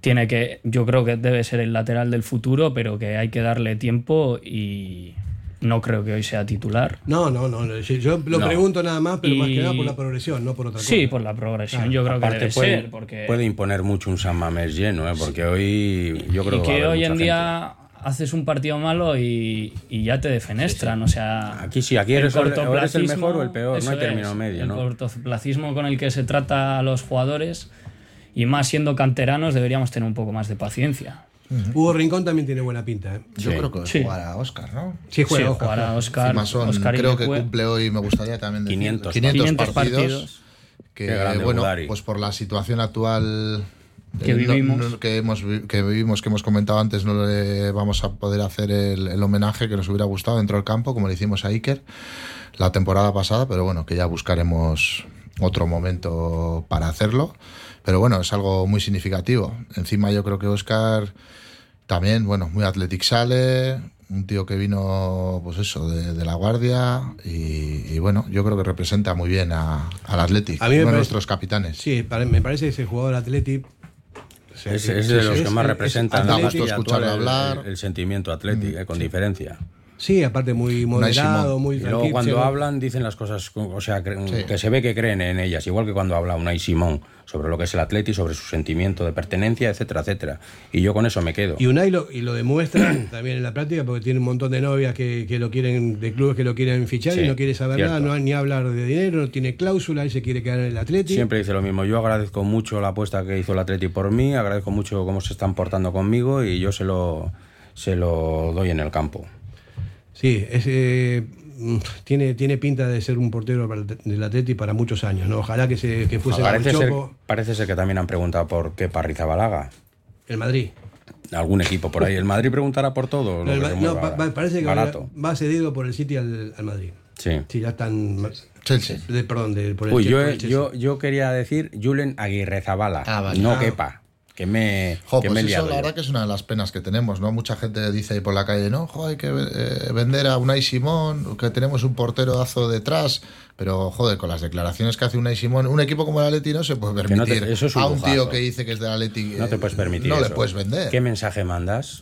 tiene que, yo creo que debe ser el lateral del futuro, pero que hay que darle tiempo y no creo que hoy sea titular. No, no, no. Yo lo No. pregunto nada más, pero más Y- que nada por la progresión, no por otra cosa. Sí, por la progresión. yo creo que Aparte debe puede, ser, porque puede imponer mucho un San Mamés lleno, ¿eh? porque hoy yo creo y que, que hoy en gente. día haces un partido malo y, y ya te defenestran. O sea, Aquí sí, aquí eres el- o eres el mejor o el peor, no hay término es, medio, El ¿no? cortoplacismo con el que se trata a los jugadores y más siendo canteranos deberíamos tener un poco más de paciencia. Hugo Rincón también tiene buena pinta. ¿eh? yo Sí. creo que Sí. jugará Oscar, ¿no? Sí, juega, sí, Oscar, jugar a. Oscar, son- Oscar creo que cumple hoy, me gustaría también decir, 500. 500, 500 partidos, partidos. que Qué grande bueno, Udari. pues por la situación actual Que eh, no- vivimos. no- que hemos que vivimos, que hemos comentado antes, no le vamos a poder hacer el, el homenaje que nos hubiera gustado dentro del campo, como le hicimos a Iker la temporada pasada, pero bueno, que ya buscaremos otro momento para hacerlo. Pero bueno, es algo muy significativo. Encima yo creo que Oscar también, bueno, muy athletic sale, un tío que vino, pues eso, de, de la guardia y, y bueno, yo creo que representa muy bien a- al Athletic, A uno de nuestros capitanes. Sí, me parece que ese jugador sea, Es, es de los que más es- representan es Da gusto actual, el- hablar. El, el sentimiento atlético, eh, con diferencia. Sí, aparte muy moderado, muy Y luego tranquilo. cuando hablan dicen las cosas, o sea, Sí. que se ve que creen en ellas, igual que cuando habla Unai Simón sobre lo que es el atleti, sobre su sentimiento de pertenencia, etcétera, etcétera. Y yo con eso me quedo. Y Unai lo, y lo demuestra [coughs] también en la práctica porque tiene un montón de novias que, que lo quieren, de clubes que lo quieren fichar Sí, y no quiere saber cierto. nada, no, ni hablar de dinero, no tiene cláusula, él se quiere quedar en el Atleti. Siempre dice lo mismo. Yo agradezco mucho la apuesta que hizo el Atleti por mí, agradezco mucho cómo se están portando conmigo y yo se lo, se lo doy en el campo. Sí, es, eh, mm, tiene, tiene pinta de ser un portero para el- del Atleti para muchos años, ¿no? Ojalá que, se, que fuese Parece ser, parece ser que también han preguntado por qué Parrizabalaga. el Madrid. Algún equipo por ahí. ¿El Madrid preguntará por todo? No, Lo el que Ma- se no, mueva pa- pa- parece que va, barato. va cedido por el City al, al Madrid. Sí. Sí, ya están. Chelsea. de- perdón, de, por el, Uy, yo, por el Chelsea. yo, yo quería decir Julen Aguirre Zabala. Ah, vale. No Ah. quepa. Que me, Jo, que pues me he eso la verdad que es una de las penas que tenemos, ¿no? Mucha gente dice ahí por la calle, no, jo, hay que eh, vender a Unai Simón, que tenemos un porteroazo detrás, pero joder, con las declaraciones que hace Unai Simón, un equipo como el Atleti no se puede Que no te- permitir eso es un a un tío que dice que es del Atleti, No te eh, puedes permitir no le puedes vender. ¿Qué mensaje mandas?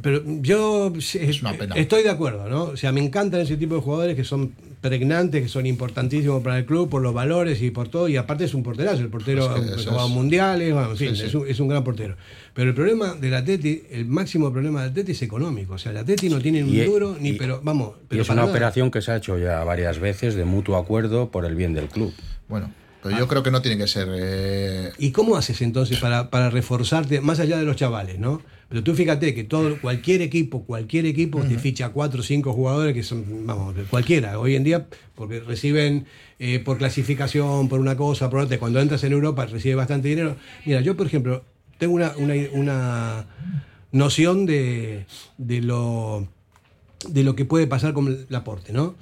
Pero yo Es una pena. estoy de acuerdo, ¿no? O sea, me encantan ese tipo de jugadores que son pregnantes, que son importantísimos para el club por los valores y por todo. Y aparte es un porterazo, el portero Es que ha eso jugado es. mundiales, bueno, en fin, Sí, sí. Es, un, es un gran portero. Pero el problema del Atleti, el máximo problema del Atleti es económico. O sea, el Atleti no tiene un Y- duro, ni y- pero, vamos, Y pero es para una nada. operación que se ha hecho ya varias veces de mutuo acuerdo por el bien del club. Bueno, pero yo creo que no tiene que ser. eh, ¿Y cómo haces entonces para, para reforzarte, más allá de los chavales, ¿no? Pero tú fíjate que todo, cualquier equipo, cualquier equipo te ficha cuatro o cinco jugadores que son, vamos, cualquiera, hoy en día, porque reciben eh, por clasificación, por una cosa, por otra, cuando entras en Europa recibes bastante dinero. Mira, yo por ejemplo, tengo una, una, una noción de, de lo de lo que puede pasar con el aporte, ¿no?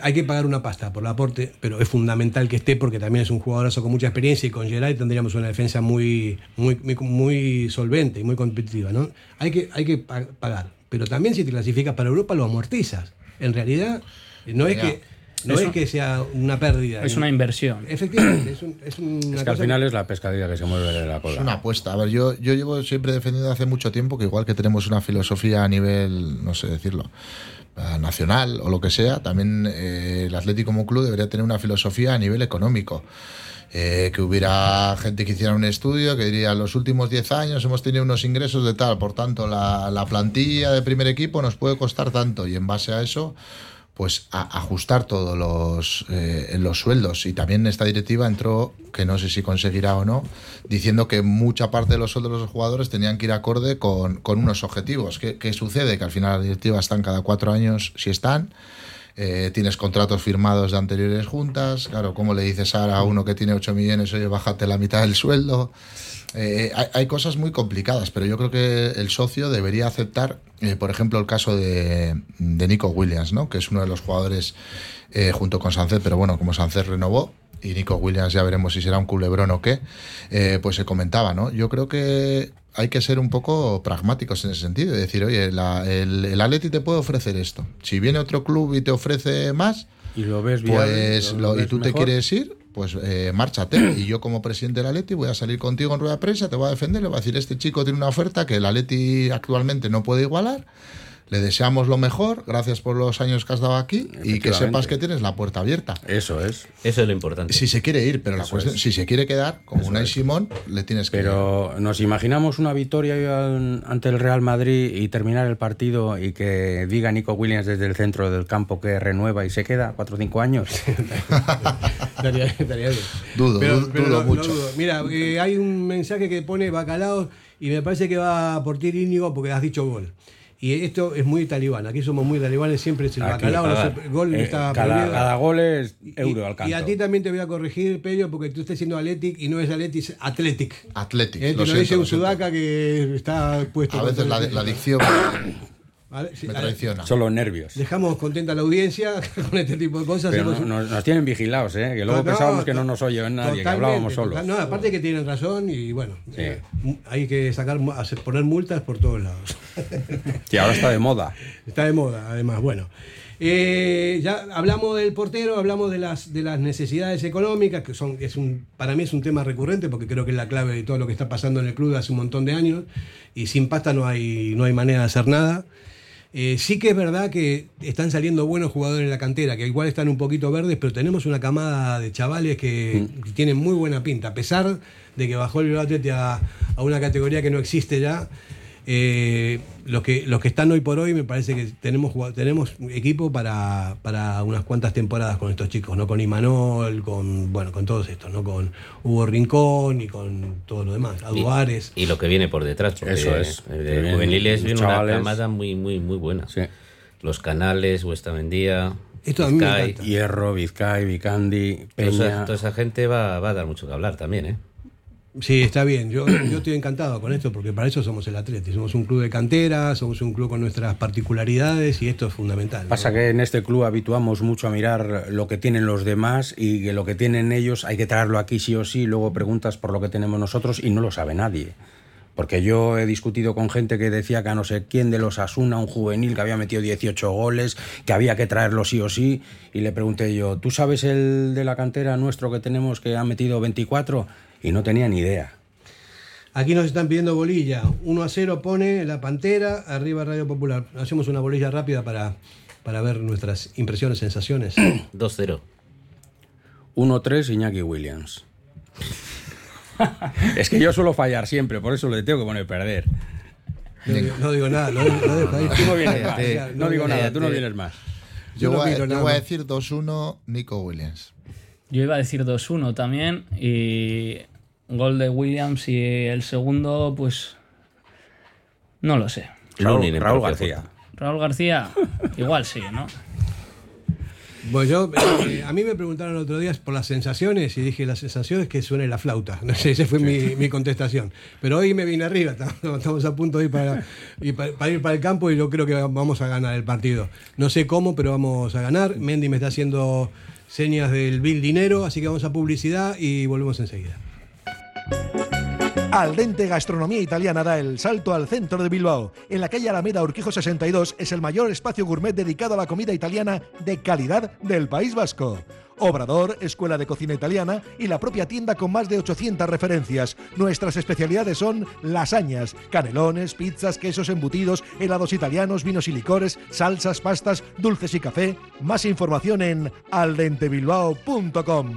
Hay que pagar una pasta por el aporte, pero es fundamental que esté porque también es un jugadorazo con mucha experiencia y con Geray tendríamos una defensa muy, muy, muy, muy solvente y muy competitiva, ¿no? Hay que, hay que pa- pagar, pero también si te clasificas para Europa lo amortizas. En realidad, no es que no es que sea una pérdida. Es una inversión. Efectivamente, es, un- es una Es que al final es la pescadilla que se mueve de la Es cola. una apuesta. A ver, yo, yo llevo siempre defendiendo hace mucho tiempo que igual que tenemos una filosofía a nivel, no sé decirlo, nacional o lo que sea, también eh, el Atlético como club debería tener una filosofía a nivel económico. Eh, que hubiera gente que hiciera un estudio que diría, los últimos 10 años hemos tenido unos ingresos de tal, por tanto la plantilla de primer equipo nos puede costar tanto y en base a eso pues a- ajustar todos los, eh, los sueldos. Y también esta directiva entró, que no sé si conseguirá o no, diciendo que mucha parte de los sueldos de los jugadores tenían que ir acorde con, con unos objetivos. ¿Qué, qué sucede? Que al final las directivas están cada cuatro años, si están. eh, tienes contratos firmados de anteriores juntas. Claro, ¿cómo le dices ahora a uno que tiene 8 millones, oye, bájate la mitad del sueldo? Eh, hay, hay cosas muy complicadas, pero yo creo que el socio debería aceptar, eh, por ejemplo, el caso de, de Nico Williams, ¿no? que es uno de los jugadores eh, junto con Sánchez, pero bueno, como Sánchez renovó y Nico Williams ya veremos si será un culebrón o qué, eh, pues se comentaba, ¿no? Yo creo que hay que ser un poco pragmáticos en ese sentido, y decir, oye, la- el, el Atleti te puede ofrecer esto. Si viene otro club y te ofrece más, Y lo ves viable, pues lo lo- y tú te quieres ir, pues eh, márchate. [clears throat] Y yo como presidente del Atleti voy a salir contigo en rueda de prensa, te voy a defender, le voy a decir, este chico tiene una oferta que el Atleti actualmente no puede igualar. Le deseamos lo mejor, gracias por los años que has dado aquí y que sepas que tienes la puerta abierta. Eso es. Eso es lo importante. Si se quiere ir, pero la Eso cuestión, es. si se quiere quedar, como Unai. Simón, le tienes que Pero nos imaginamos una victoria ante el Real Madrid y terminar el partido y que diga Nico Williams desde el centro del campo que renueva y se queda cuatro o cinco años. [laughs] Estaría [laughs] bien. Dudo, dudo- dudo no- no mucho. dudo. Mira, eh, hay un mensaje que pone bacalao y me parece que va por ti, Íñigo, porque has dicho gol. Y esto es muy talibán. Aquí somos muy talibanes, siempre es el Aquí, bacalao, no se- gol Eh, está cada, cada gol es Y- euro al y, canto. a ti también te voy a corregir, Pello, porque tú estás diciendo Athletic y no es Athletic, es Athletic. Athletic. Eh, te lo lo, siento, dice un lo siento. sudaca que está puesto. A veces la, la dicción [coughs] ¿Vale? Sí, me traiciona. Son los nervios. Dejamos contenta a la audiencia [laughs] con este tipo de cosas. Pero hacemos no- un- nos, nos tienen vigilados, ¿eh? que luego No, pensábamos que to- no nos oye nadie, que hablábamos solos. No, aparte que tienen razón y bueno, Sí. eh, hay que sacar, poner multas por todos lados. [laughs] Que ahora está de moda. Está de moda, además. Bueno, Eh, ya hablamos del portero, hablamos de las, de las necesidades económicas, que son, es un, para mí es un tema recurrente porque creo que es la clave de todo lo que está pasando en el club hace un montón de años y sin pasta no hay, no hay manera de hacer nada. Eh, sí que es verdad que están saliendo buenos jugadores en la cantera, que igual están un poquito verdes, pero tenemos una camada de chavales que, que tienen muy buena pinta, a pesar de que bajó el Bilbao Athletic a, a una categoría que no existe ya. Eh, los que los que están hoy por hoy me parece que tenemos jugado- tenemos equipo para, para unas cuantas temporadas con estos chicos, no con Imanol, con bueno, con todos estos, no con Hugo Rincón y con todo lo demás, Aduares. y lo que viene por detrás. porque Eso es. De juveniles los viene una camada muy, muy, muy buena. Sí. Los canales, Huestamendía, Esto a mí me Vizcay. Hierro, Vizcay, Vicandi, Toda esa, toda esa gente va, va a dar mucho que hablar también, ¿eh? Sí, está bien. Yo, yo estoy encantado con esto porque para eso somos el Atleti. Somos un club de cantera, somos un club con nuestras particularidades y esto es fundamental. ¿no? Pasa que en este club habituamos mucho a mirar lo que tienen los demás y que lo que tienen ellos hay que traerlo aquí sí o sí, luego preguntas por lo que tenemos nosotros y no lo sabe nadie. Porque yo he discutido con gente que decía que a no sé quién de los Asuna, un juvenil que había metido 18 goles, que había que traerlo sí o sí, y le pregunté yo, ¿tú sabes el de la cantera nuestro que tenemos que ha metido 24? Y no tenía ni idea. Aquí nos están pidiendo bolilla. 1 a 0 pone la Pantera, arriba Radio Popular. Hacemos una bolilla rápida para, para ver nuestras impresiones, sensaciones. [clears throat] 2-0. 1-3 Iñaki Williams. [laughs] es que yo suelo fallar siempre, por eso le tengo que poner perder. No, digo- no digo nada, no, no. Tú no vienes [laughs] más. No digo nada, tú no vienes más. Yo, no voy, a, miro yo voy a decir 2-1 Nico Williams. Yo iba a decir 2-1 también y gol de Williams y el segundo, pues no lo sé. Raúl, García. Raúl García, igual sí, ¿no? Bueno, yo, eh, a mí me preguntaron el otro día por las sensaciones y dije las sensaciones que suene la flauta. No sé, esa fue mi, mi contestación. Pero hoy me vine arriba, estamos, a punto de ir para, y pa- para ir para el campo y yo creo que vamos a ganar el partido. No sé cómo, pero vamos a ganar. Mendy me está haciendo señas del Bill Dinero, así que vamos a publicidad y volvemos enseguida. Al Dente Gastronomía Italiana da el salto al centro de Bilbao. En la calle Alameda Urquijo 62 es el mayor espacio gourmet dedicado a la comida italiana de calidad del País Vasco. Obrador, Escuela de Cocina Italiana y la propia tienda con más de 800 referencias. Nuestras especialidades son lasañas, canelones, pizzas, quesos embutidos, helados italianos, vinos y licores, salsas, pastas, dulces y café. Más información en aldentebilbao.com.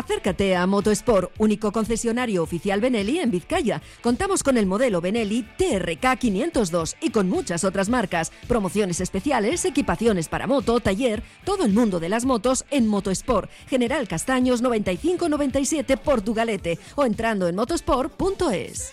Acércate a Motosport, único concesionario oficial Benelli en Vizcaya. Contamos con el modelo Benelli TRK 502 y con muchas otras marcas, promociones especiales, equipaciones para moto, taller, todo el mundo de las motos en Motosport, General Castaños 9597 Portugalete o entrando en motosport.es.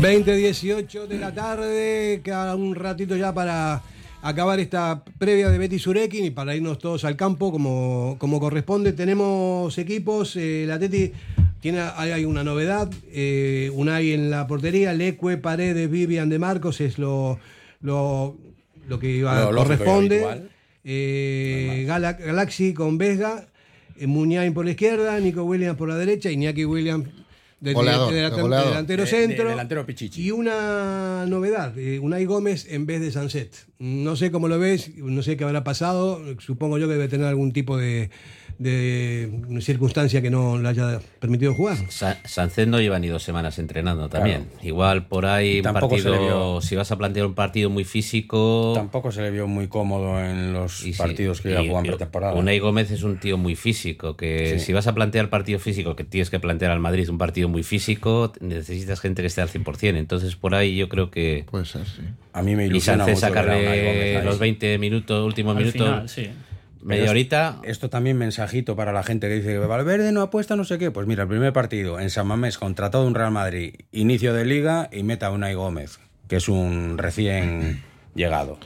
20-18 de la tarde, queda un ratito ya para acabar esta previa de Betty Surekin y para irnos todos al campo como, como corresponde. Tenemos equipos, eh, la Teti tiene, hay, hay una novedad, eh, Unai en la portería, Leque, Paredes, Vivian de Marcos es lo, lo, lo que iba, y corresponde. Eh, Gala- Galaxy con Vesga, eh, Muñain por la izquierda, Nico Williams por la derecha, Iñaki Williams de, Goleador, de- de- de de- goleador. delantero De- de- centro. delantero Pichichi. Y una novedad, eh, Unai Gómez en vez de Sanset. No sé cómo lo ves, no sé qué habrá pasado. Supongo yo que debe tener algún tipo de, de circunstancia que no le haya permitido jugar. Sa- Sánchez no lleva ni dos semanas entrenando también. Igual por ahí un partido, si vas a plantear un partido muy físico... Tampoco se le vio muy cómodo en los y sí, partidos que y- ya jugaban y pretemporada. Unai Gómez es un tío muy físico, que Sí. si vas a plantear partido físico, que tienes que plantear al Madrid un partido muy físico, necesitas gente que esté al 100%. Entonces por ahí yo creo que... Puede ser, sí. A mí me Y ilusiona Sánchez mucho sacarle Gómez los 20 minutos, últimos Al minutos, final, sí. Media Pero horita... Esto también mensajito para la gente que dice que Valverde no apuesta no sé qué. Pues mira, el primer partido en San Mamés contra todo un Real Madrid, inicio de liga y meta a Unai Gómez, que es un recién llegado.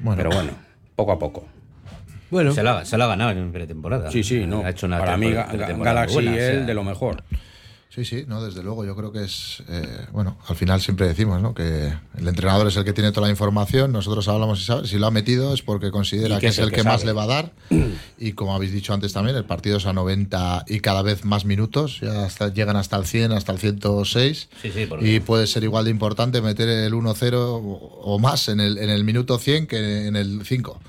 Bueno. Pero bueno, poco a poco. Bueno, Se lo, ha, se lo ha ganado en pretemporada. Sí, sí, no. Ha hecho una para mí, Galaxy buena, o sea, él de lo mejor. Sí, sí, no, desde luego. Yo creo que es. eh, bueno, al final siempre decimos, ¿no? Que el entrenador es el que tiene toda la información. Nosotros hablamos y sabe. Si lo ha metido es porque considera que, es el que, más le va a dar. Y como habéis dicho antes también, el partido es a 90 y cada vez más minutos. Ya hasta, llegan hasta el 100, hasta el 106. Sí, Y puede ser igual de importante meter el 1-0 o, o más en el, en el minuto 100 que en el 5.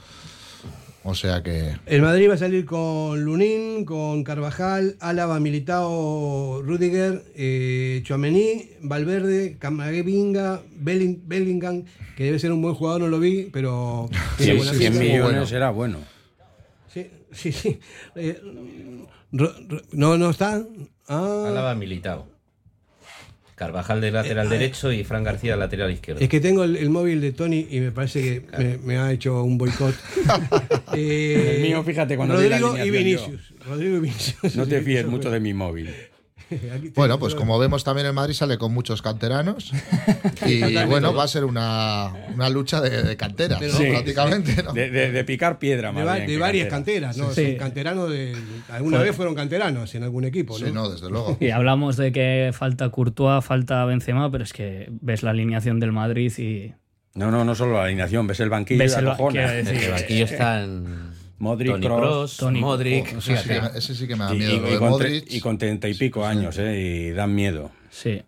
O sea que. el Madrid va a salir con Lunín, con Carvajal, Álava, Militao, Rudiger, eh, Chouameni, Valverde, Camavinga, Belling- Bellingham, que debe ser un buen jugador, no lo vi, pero [laughs] tiene 100, buena 100 pinta. millones era bueno. Sí, sí, sí. Eh, Ro- Ro- no, no está. Ah, Álava militado. Carvajal de lateral derecho y Fran García de lateral izquierdo. es que tengo el, el móvil de Tony y me parece que me, me ha hecho un boicot. Eh, [laughs] El mío, fíjate, cuando Rodrigo y Vinicius. Rodrigo y Vinicius. No te fíes [laughs] mucho de mi móvil. [laughs] Bueno, pues como vemos también el Madrid sale con muchos canteranos [laughs] y bueno, va a ser una, una lucha de, de canteras, ¿no? Sí. prácticamente. ¿no? De, de- de picar piedra, de, más va- bien de varias cantera. canteras, ¿no? Sí. Son canteranos de. Alguna vez fueron canteranos en algún equipo, ¿no? Sí, no, desde luego. [laughs] Y hablamos de que falta Courtois, falta Benzema, pero es que ves la alineación del Madrid y No, no, no solo la alineación, ves el banquillo ves y el En el banquillo están Modric, Toni Kroos, Kroos, Toni- Modric. Ese sí, que, ese sí que me da Y, miedo. y- y con, Modric, y con treinta y pico años, ¿eh? Y dan miedo. sí.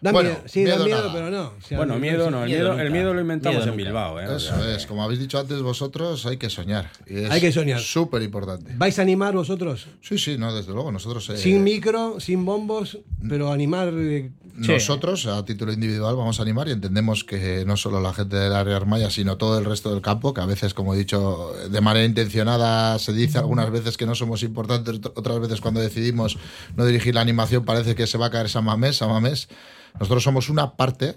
Da Bueno, miedo, sí, da miedo miedo, nada. pero no. O sea, Bueno, miedo no, el miedo miedo, el miedo lo inventamos Miedo en. Bilbao, ¿eh? O Eso sea, es, como habéis dicho antes vosotros, hay que soñar. Y es Hay que soñar. Súper importante. ¿Vais a animar vosotros? Sí, sí, no, desde luego. Nosotros, eh, Sin micro, sin bombos, pero animar. eh, nosotros a título individual vamos a animar y entendemos que no solo la gente del área Armaya, sino todo el resto del campo, que a veces, como he dicho, de manera intencionada se dice algunas veces que no somos importantes, otras veces cuando decidimos no dirigir la animación parece que se va a caer San Mamés, San Mamés. Nosotros somos una parte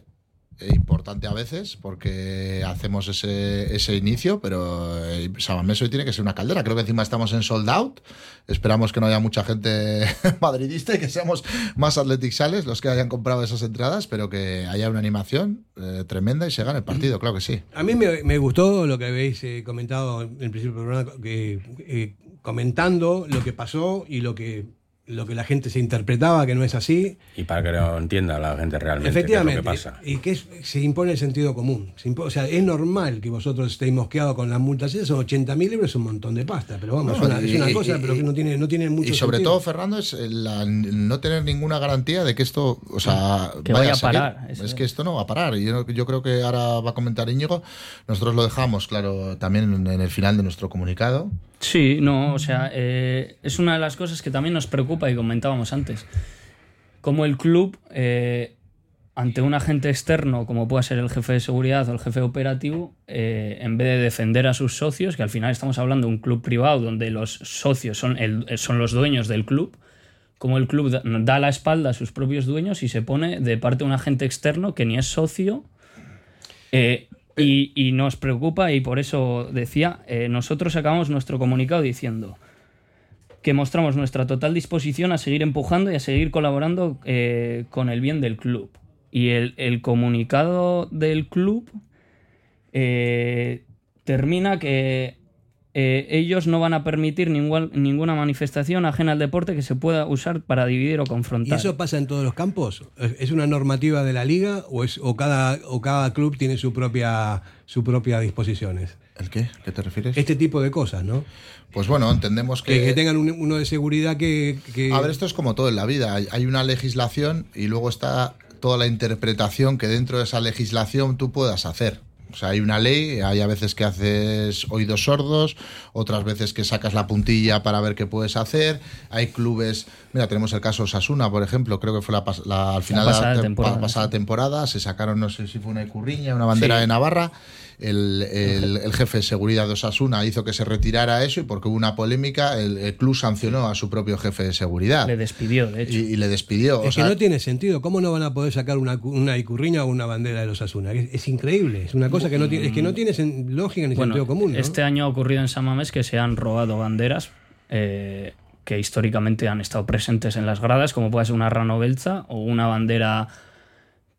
eh, importante a veces porque hacemos ese, ese inicio, pero eh, San Mamés hoy tiene que ser una caldera. Creo que encima estamos en sold out. Esperamos que no haya mucha gente [laughs] madridista y que seamos más Athletic Sales los que hayan comprado esas entradas, pero que haya una animación eh, tremenda y se gane el partido, claro que sí. A mí me, me gustó lo que habéis comentado en el principio del programa, que, comentando lo que pasó y lo que, lo que la gente se interpretaba, que no es así. y para que lo entienda la gente realmente Efectivamente. qué es lo que pasa. Y que es- se impone el sentido común. Se impo- o sea, es normal que vosotros estéis mosqueados con las multas. Esas son 80.000 euros, es un montón de pasta. Pero vamos, No, es, una, y- es una y- cosa, y- pero que no tiene, no tiene mucho Y sobre sentido. todo, Fernando, es el la- no tener ninguna garantía de que esto, o sea, Que vaya a seguir. parar, eso Es es. que esto no va a parar. Y yo, yo creo que ahora va a comentar Íñigo. Nosotros lo dejamos, claro, también en el final de nuestro comunicado. Sí, no, o sea, eh, es una de las cosas que también nos preocupa y comentábamos antes. Como el club, eh, ante un agente externo, como pueda ser el jefe de seguridad o el jefe operativo, eh, en vez de defender a sus socios, que al final estamos hablando de un club privado donde los socios son, el- son los dueños del club, como el club da- la espalda a sus propios dueños y se pone de parte de un agente externo que ni es socio eh, y, nos preocupa y por eso decía, eh, nosotros sacamos nuestro comunicado diciendo que mostramos nuestra total disposición a seguir empujando y a seguir colaborando eh, con el bien del club. Y el, el comunicado del club eh, termina que eh, ellos no van a permitir ningún- ninguna manifestación ajena al deporte que se pueda usar para dividir o ¿Y confrontar. eso pasa en todos los campos? ¿Es una normativa de la liga o, es, o, cada, o cada club tiene su propia, su propia disposiciones? ¿El qué? ¿Qué te refieres? Este tipo de cosas, ¿no? Pues bueno, entendemos que... Que, que tengan un- uno de seguridad que... que- A ver, esto es como todo en la vida. Hay, hay una legislación y luego está toda la interpretación que dentro de esa legislación tú puedas hacer. O sea, hay una ley, hay a veces que haces oídos sordos, otras veces que sacas la puntilla para ver qué puedes hacer. Hay clubes, mira, tenemos el caso Sasuna, por ejemplo, creo que fue la, la- al final pasada de la tem- temporada, pa- pasada temporada, se sacaron, no sé si fue una icurriña, una bandera Sí. de Navarra. El, el- el jefe de seguridad de Osasuna hizo que se retirara eso y porque hubo una polémica, el, el club sancionó a su propio jefe de seguridad. Le despidió, de hecho. Y, y le despidió. Es o sea, que no tiene sentido. ¿Cómo no van a poder sacar una, una icurriña o una bandera de los Asuna? Es, es increíble. Es una cosa que no tiene, es que no tiene sen- lógica ni Bueno, sentido común. ¿no? este año ha ocurrido en San Mamés que se han robado banderas eh, que históricamente han estado presentes en las gradas, como puede ser una rano belza o una bandera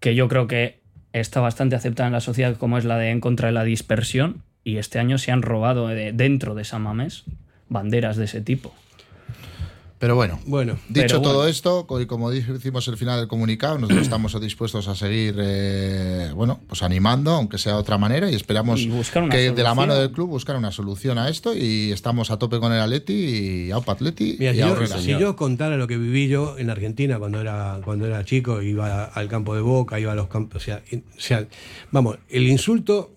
que yo creo que está bastante aceptada en la sociedad, como es la de en contra de la dispersión. Y este año se han robado de- dentro de San Mamés banderas de ese tipo. Pero bueno, Bueno, dicho Pero todo bueno. esto, como decimos el final del comunicado, nosotros [clears throat] estamos dispuestos a seguir, eh, bueno, pues animando, aunque sea de otra manera, y esperamos Y que de la mano del club buscar una solución a esto, y estamos a tope con el Atleti y Aupa Atleti Mira, y si, yo, si yo contara lo que viví yo en Argentina cuando era, cuando era chico, iba al campo de Boca, iba a los campos, o sea, y- o sea, vamos, el insulto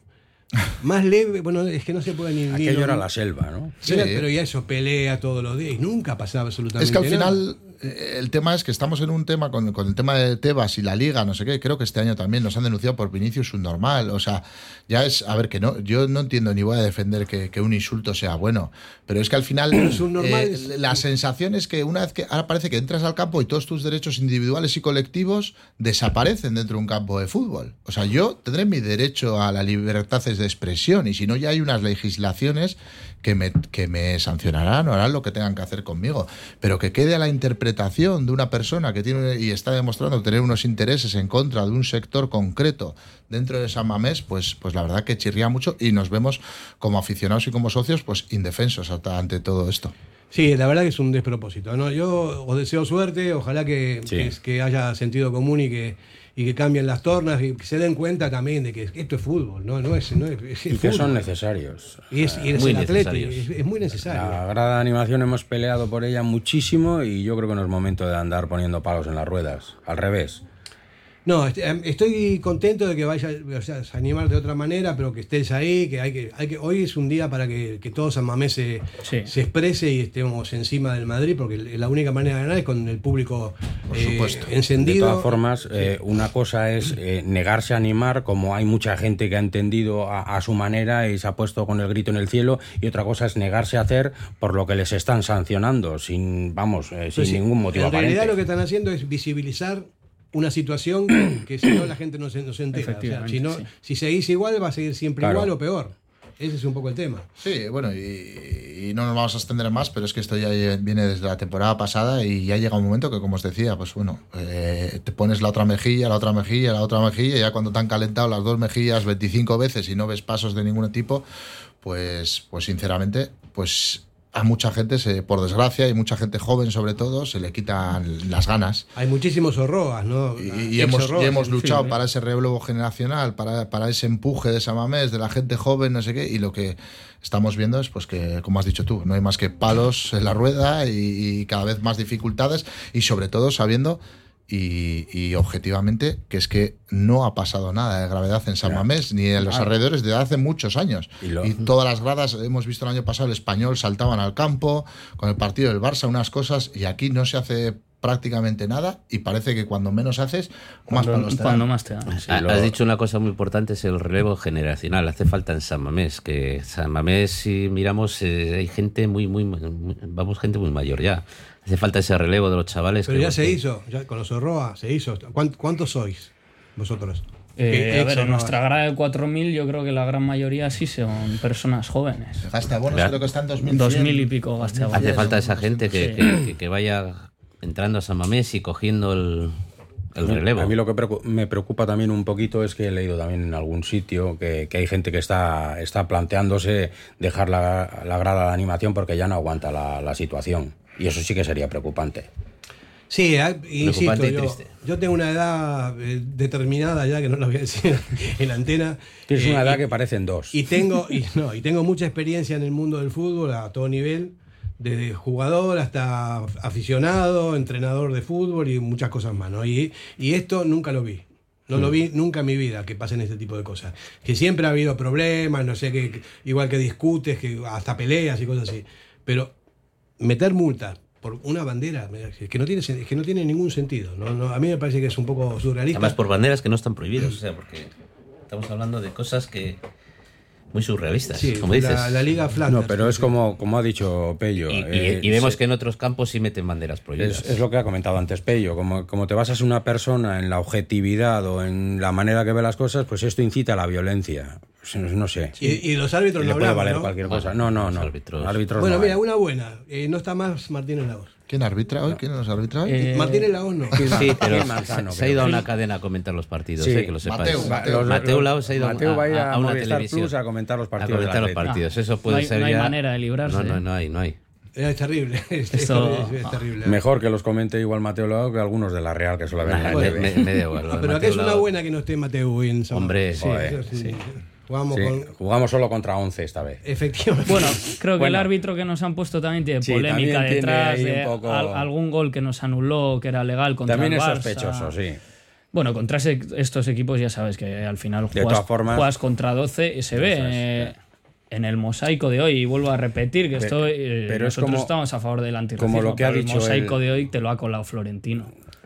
más leve, bueno, es que no se puede ni... ni- Aquello era la selva, ¿no? Sí, Sí. pero ya eso, pelea todos los días y nunca pasaba absolutamente Es que al nada. final el tema es que estamos en un tema con, con el tema de Tebas y la liga, no sé qué. Creo que este año también nos han denunciado por Vinicius un normal. O sea, ya es, a ver, que no, yo no entiendo ni voy a defender que, que un insulto sea bueno, pero es que al final [clears throat] subnormal eh, la sensación es que una vez que ahora parece que entras al campo y todos tus derechos individuales y colectivos desaparecen dentro de un campo de fútbol. O sea, yo tendré mi derecho a la libertad de expresión y si no ya hay unas legislaciones que me, que me sancionarán o harán lo que tengan que hacer conmigo. Pero que quede a la interpretación de una persona que tiene y está demostrando tener unos intereses en contra de un sector concreto dentro de San Mamés, pues, pues la verdad que chirría mucho y nos vemos como aficionados y como socios pues indefensos ante- todo esto. Sí, la verdad que es un despropósito. ¿no? Yo os deseo suerte, ojalá que, Sí. que, que haya sentido común y que, y que cambien las tornas y que se den cuenta también de que esto es fútbol, no, no es, no es, es Y que fútbol. son necesarios. Y es, y es Muy el atleti, necesarios. es, es muy necesario. La grada de animación hemos peleado por ella muchísimo y yo creo que no es momento de andar poniendo palos en las ruedas. Al revés. No, est- em, estoy contento de que vayas o sea, a animar de otra manera, pero que estés ahí, que hay que, hay que hoy es un día para que, que todo San Mamés se, Sí. se exprese y estemos encima del Madrid, porque la única manera de ganar es con el público Por eh, supuesto. encendido. De todas formas, eh, una cosa es eh, negarse a animar, como hay mucha gente que ha entendido a, a su manera y se ha puesto con el grito en el cielo, y otra cosa es negarse a hacer por lo que les están sancionando, sin, vamos, eh, sin Pues sí, ningún motivo En realidad aparente. lo que están haciendo es visibilizar una situación que, si no la gente no se, no se entera. O sea, Efectivamente, si, no, sí. si seguís igual va a seguir siempre Claro. igual o peor. Ese es un poco el tema. Sí, bueno, y, y no nos vamos a extender más, pero es que esto ya viene desde la temporada pasada y ya llega un momento que, como os decía, pues bueno, eh, te pones la otra mejilla, la otra mejilla, la otra mejilla, y ya cuando te han calentado las dos mejillas 25 veces y no ves pasos de ningún tipo, pues, pues sinceramente, pues a mucha gente, se, por desgracia, y mucha gente joven sobre todo, se le quitan las ganas. Hay muchísimos horroas, ¿no? Y, y hemos, y luchado sí. para ese relevo generacional, para, para ese empuje de Samamés, de la gente joven, no sé qué, y lo que estamos viendo es pues que, como has dicho tú, no hay más que palos en la rueda y, y cada vez más dificultades, y sobre todo sabiendo y, y objetivamente que es que no ha pasado nada de gravedad en San Mamés ni en los Claro. alrededores desde hace muchos años. Y lo- Y todas las gradas, hemos visto el año pasado el español saltaban al campo con el partido del Barça, unas cosas, y aquí no se hace prácticamente nada y parece que cuando menos haces, más Cuando, palos te cuando más te dan. Sí, lo- Has dicho una cosa muy importante, es el relevo generacional. Hace falta en San Mamés, que San Mamés, si miramos, eh, hay gente muy, muy, muy- vamos, gente muy mayor ya. Hace falta ese relevo de los chavales. Pero que- ya se que- hizo, ya con los horroas se hizo. ¿Cuán- ¿Cuántos sois vosotros? Eh, a ver, en nuestra grada de 4.000 yo creo que la gran mayoría sí son personas jóvenes. Gasta abonos, Claro. creo que están 2100. 2.000 y pico gaste Hace falta esa gente que, Sí. que- que vaya entrando a San Mamés y cogiendo el, el A mí- relevo. A mí lo que me preocupa también un poquito es que he leído también en algún sitio que, que hay gente que está, está planteándose dejar la, la grada de animación porque ya no aguanta la, la situación. Y eso sí que sería preocupante. Sí, ah, insisto, Preocupante yo, triste. yo tengo una edad eh, determinada ya, que no lo voy a decir [laughs] en antena. Tienes eh, una edad y- que parecen dos. Y tengo, [laughs] y, no, y tengo mucha experiencia en el mundo del fútbol a todo nivel, desde jugador hasta aficionado, entrenador de fútbol y muchas cosas más. ¿no? Y, y esto nunca lo vi. No lo vi nunca en mi vida que pasen este tipo de cosas. Que siempre ha habido problemas, no sé, que, igual que discutes, que hasta peleas y cosas así. Pero meter multas por una bandera es que no tiene, que no tiene ningún sentido. ¿no? No, a mí me parece que es un poco surrealista. Además, por banderas que no están prohibidas, o sea, porque estamos hablando de cosas que. Muy surrealistas, Sí, como dices. la, la Liga Flanders. No, pero es como, como ha dicho Pello. Y, y- eh, y vemos que en otros campos sí meten banderas prohibidas. Es, es lo que ha comentado antes Pello. Como, como te basas una persona, en la objetividad o en la manera que ve las cosas, pues esto incita a la violencia. Pues, No sé. Y, y los árbitros le no puede hablamos, valer ¿no? cualquier Bueno, cosa. No, no, no. los árbitros. Árbitros Bueno, no mira, hay. una buena. Eh, no está más Martínez Lagos. ¿Quién arbitra hoy? ¿Quién nos arbitra hoy? Eh, Martínez Lagos no. Sí, pero Manzano, se ha ido a una cadena a comentar los partidos, Sí. eh, que lo sepáis. Mateo, Mateo. Mateo Laos ha ido Mateo va a ir a, a a una Movistar televisión Plus a comentar los a partidos comentar del los partidos. Eso puede No hay- ser no hay ya- manera de librarse. No, no, no hay, no hay. Es terrible. [laughs] Es, Esto- es- es terrible. Mejor que los comente igual Mateo Lago que algunos de la Real que la Nah, me, me- me da igual, Pero Mateo aquí es una Laos. buena que no esté Mateo hoy en San Hombre, Sí, sí. Jugamos Sí, con. jugamos solo contra 11 esta vez. Efectivamente. Bueno, creo que Bueno. el árbitro que nos han puesto también tiene Sí, polémica también tiene detrás ahí de poco- al- algún gol que nos anuló, que era legal contra También el es Barça. sospechoso, sí. Bueno, contra ese- estos equipos ya sabes que al final De juegas, todas formas- juegas contra 12 y se ve es, eh, en el mosaico de hoy. Y vuelvo a repetir que Pe- estoy, eh, pero es nosotros como- estamos a favor del antirracismo. como lo que ha pero dicho el mosaico el- de hoy te lo ha colado Florentino.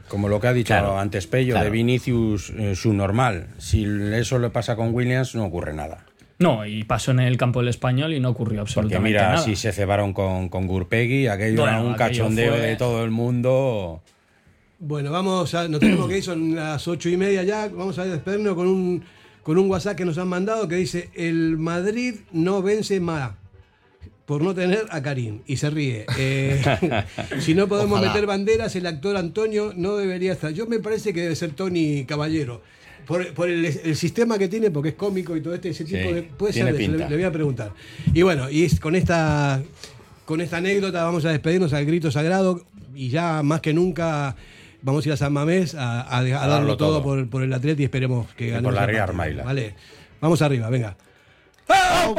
Como lo que ha dicho Claro, antes Pello claro. de Vinicius, eh, su normal. Si eso le pasa con Williams, no ocurre nada. No, y pasó en el campo del español y no ocurrió Porque absolutamente mira, nada. si se cebaron con, con Gurpegui, aquello Bueno, era un aquello cachondeo fue- de todo el mundo. Bueno, vamos a. Nos tenemos que ir, son las ocho y media ya. Vamos a despedirnos con un, con un WhatsApp que nos han mandado que dice: El Madrid no vence más por no tener a Karim. Y se ríe. Eh, [laughs] si no podemos Ojalá. meter banderas, el actor Antonio no debería estar. Yo me parece que debe ser Tony Caballero. Por, por el, el sistema que tiene, porque es cómico y todo este ese tipo Sí, de. Puede tiene ser, le, voy a preguntar. Y bueno, y es- con esta. Con esta anécdota vamos a despedirnos al grito sagrado y ya más que nunca vamos a ir a San Mamés a, a- a darlo, darlo todo, todo. por, por el atleta y esperemos que ganemos. por la el Real partido, Maila. Vale, vamos arriba, venga. ¡Vamos!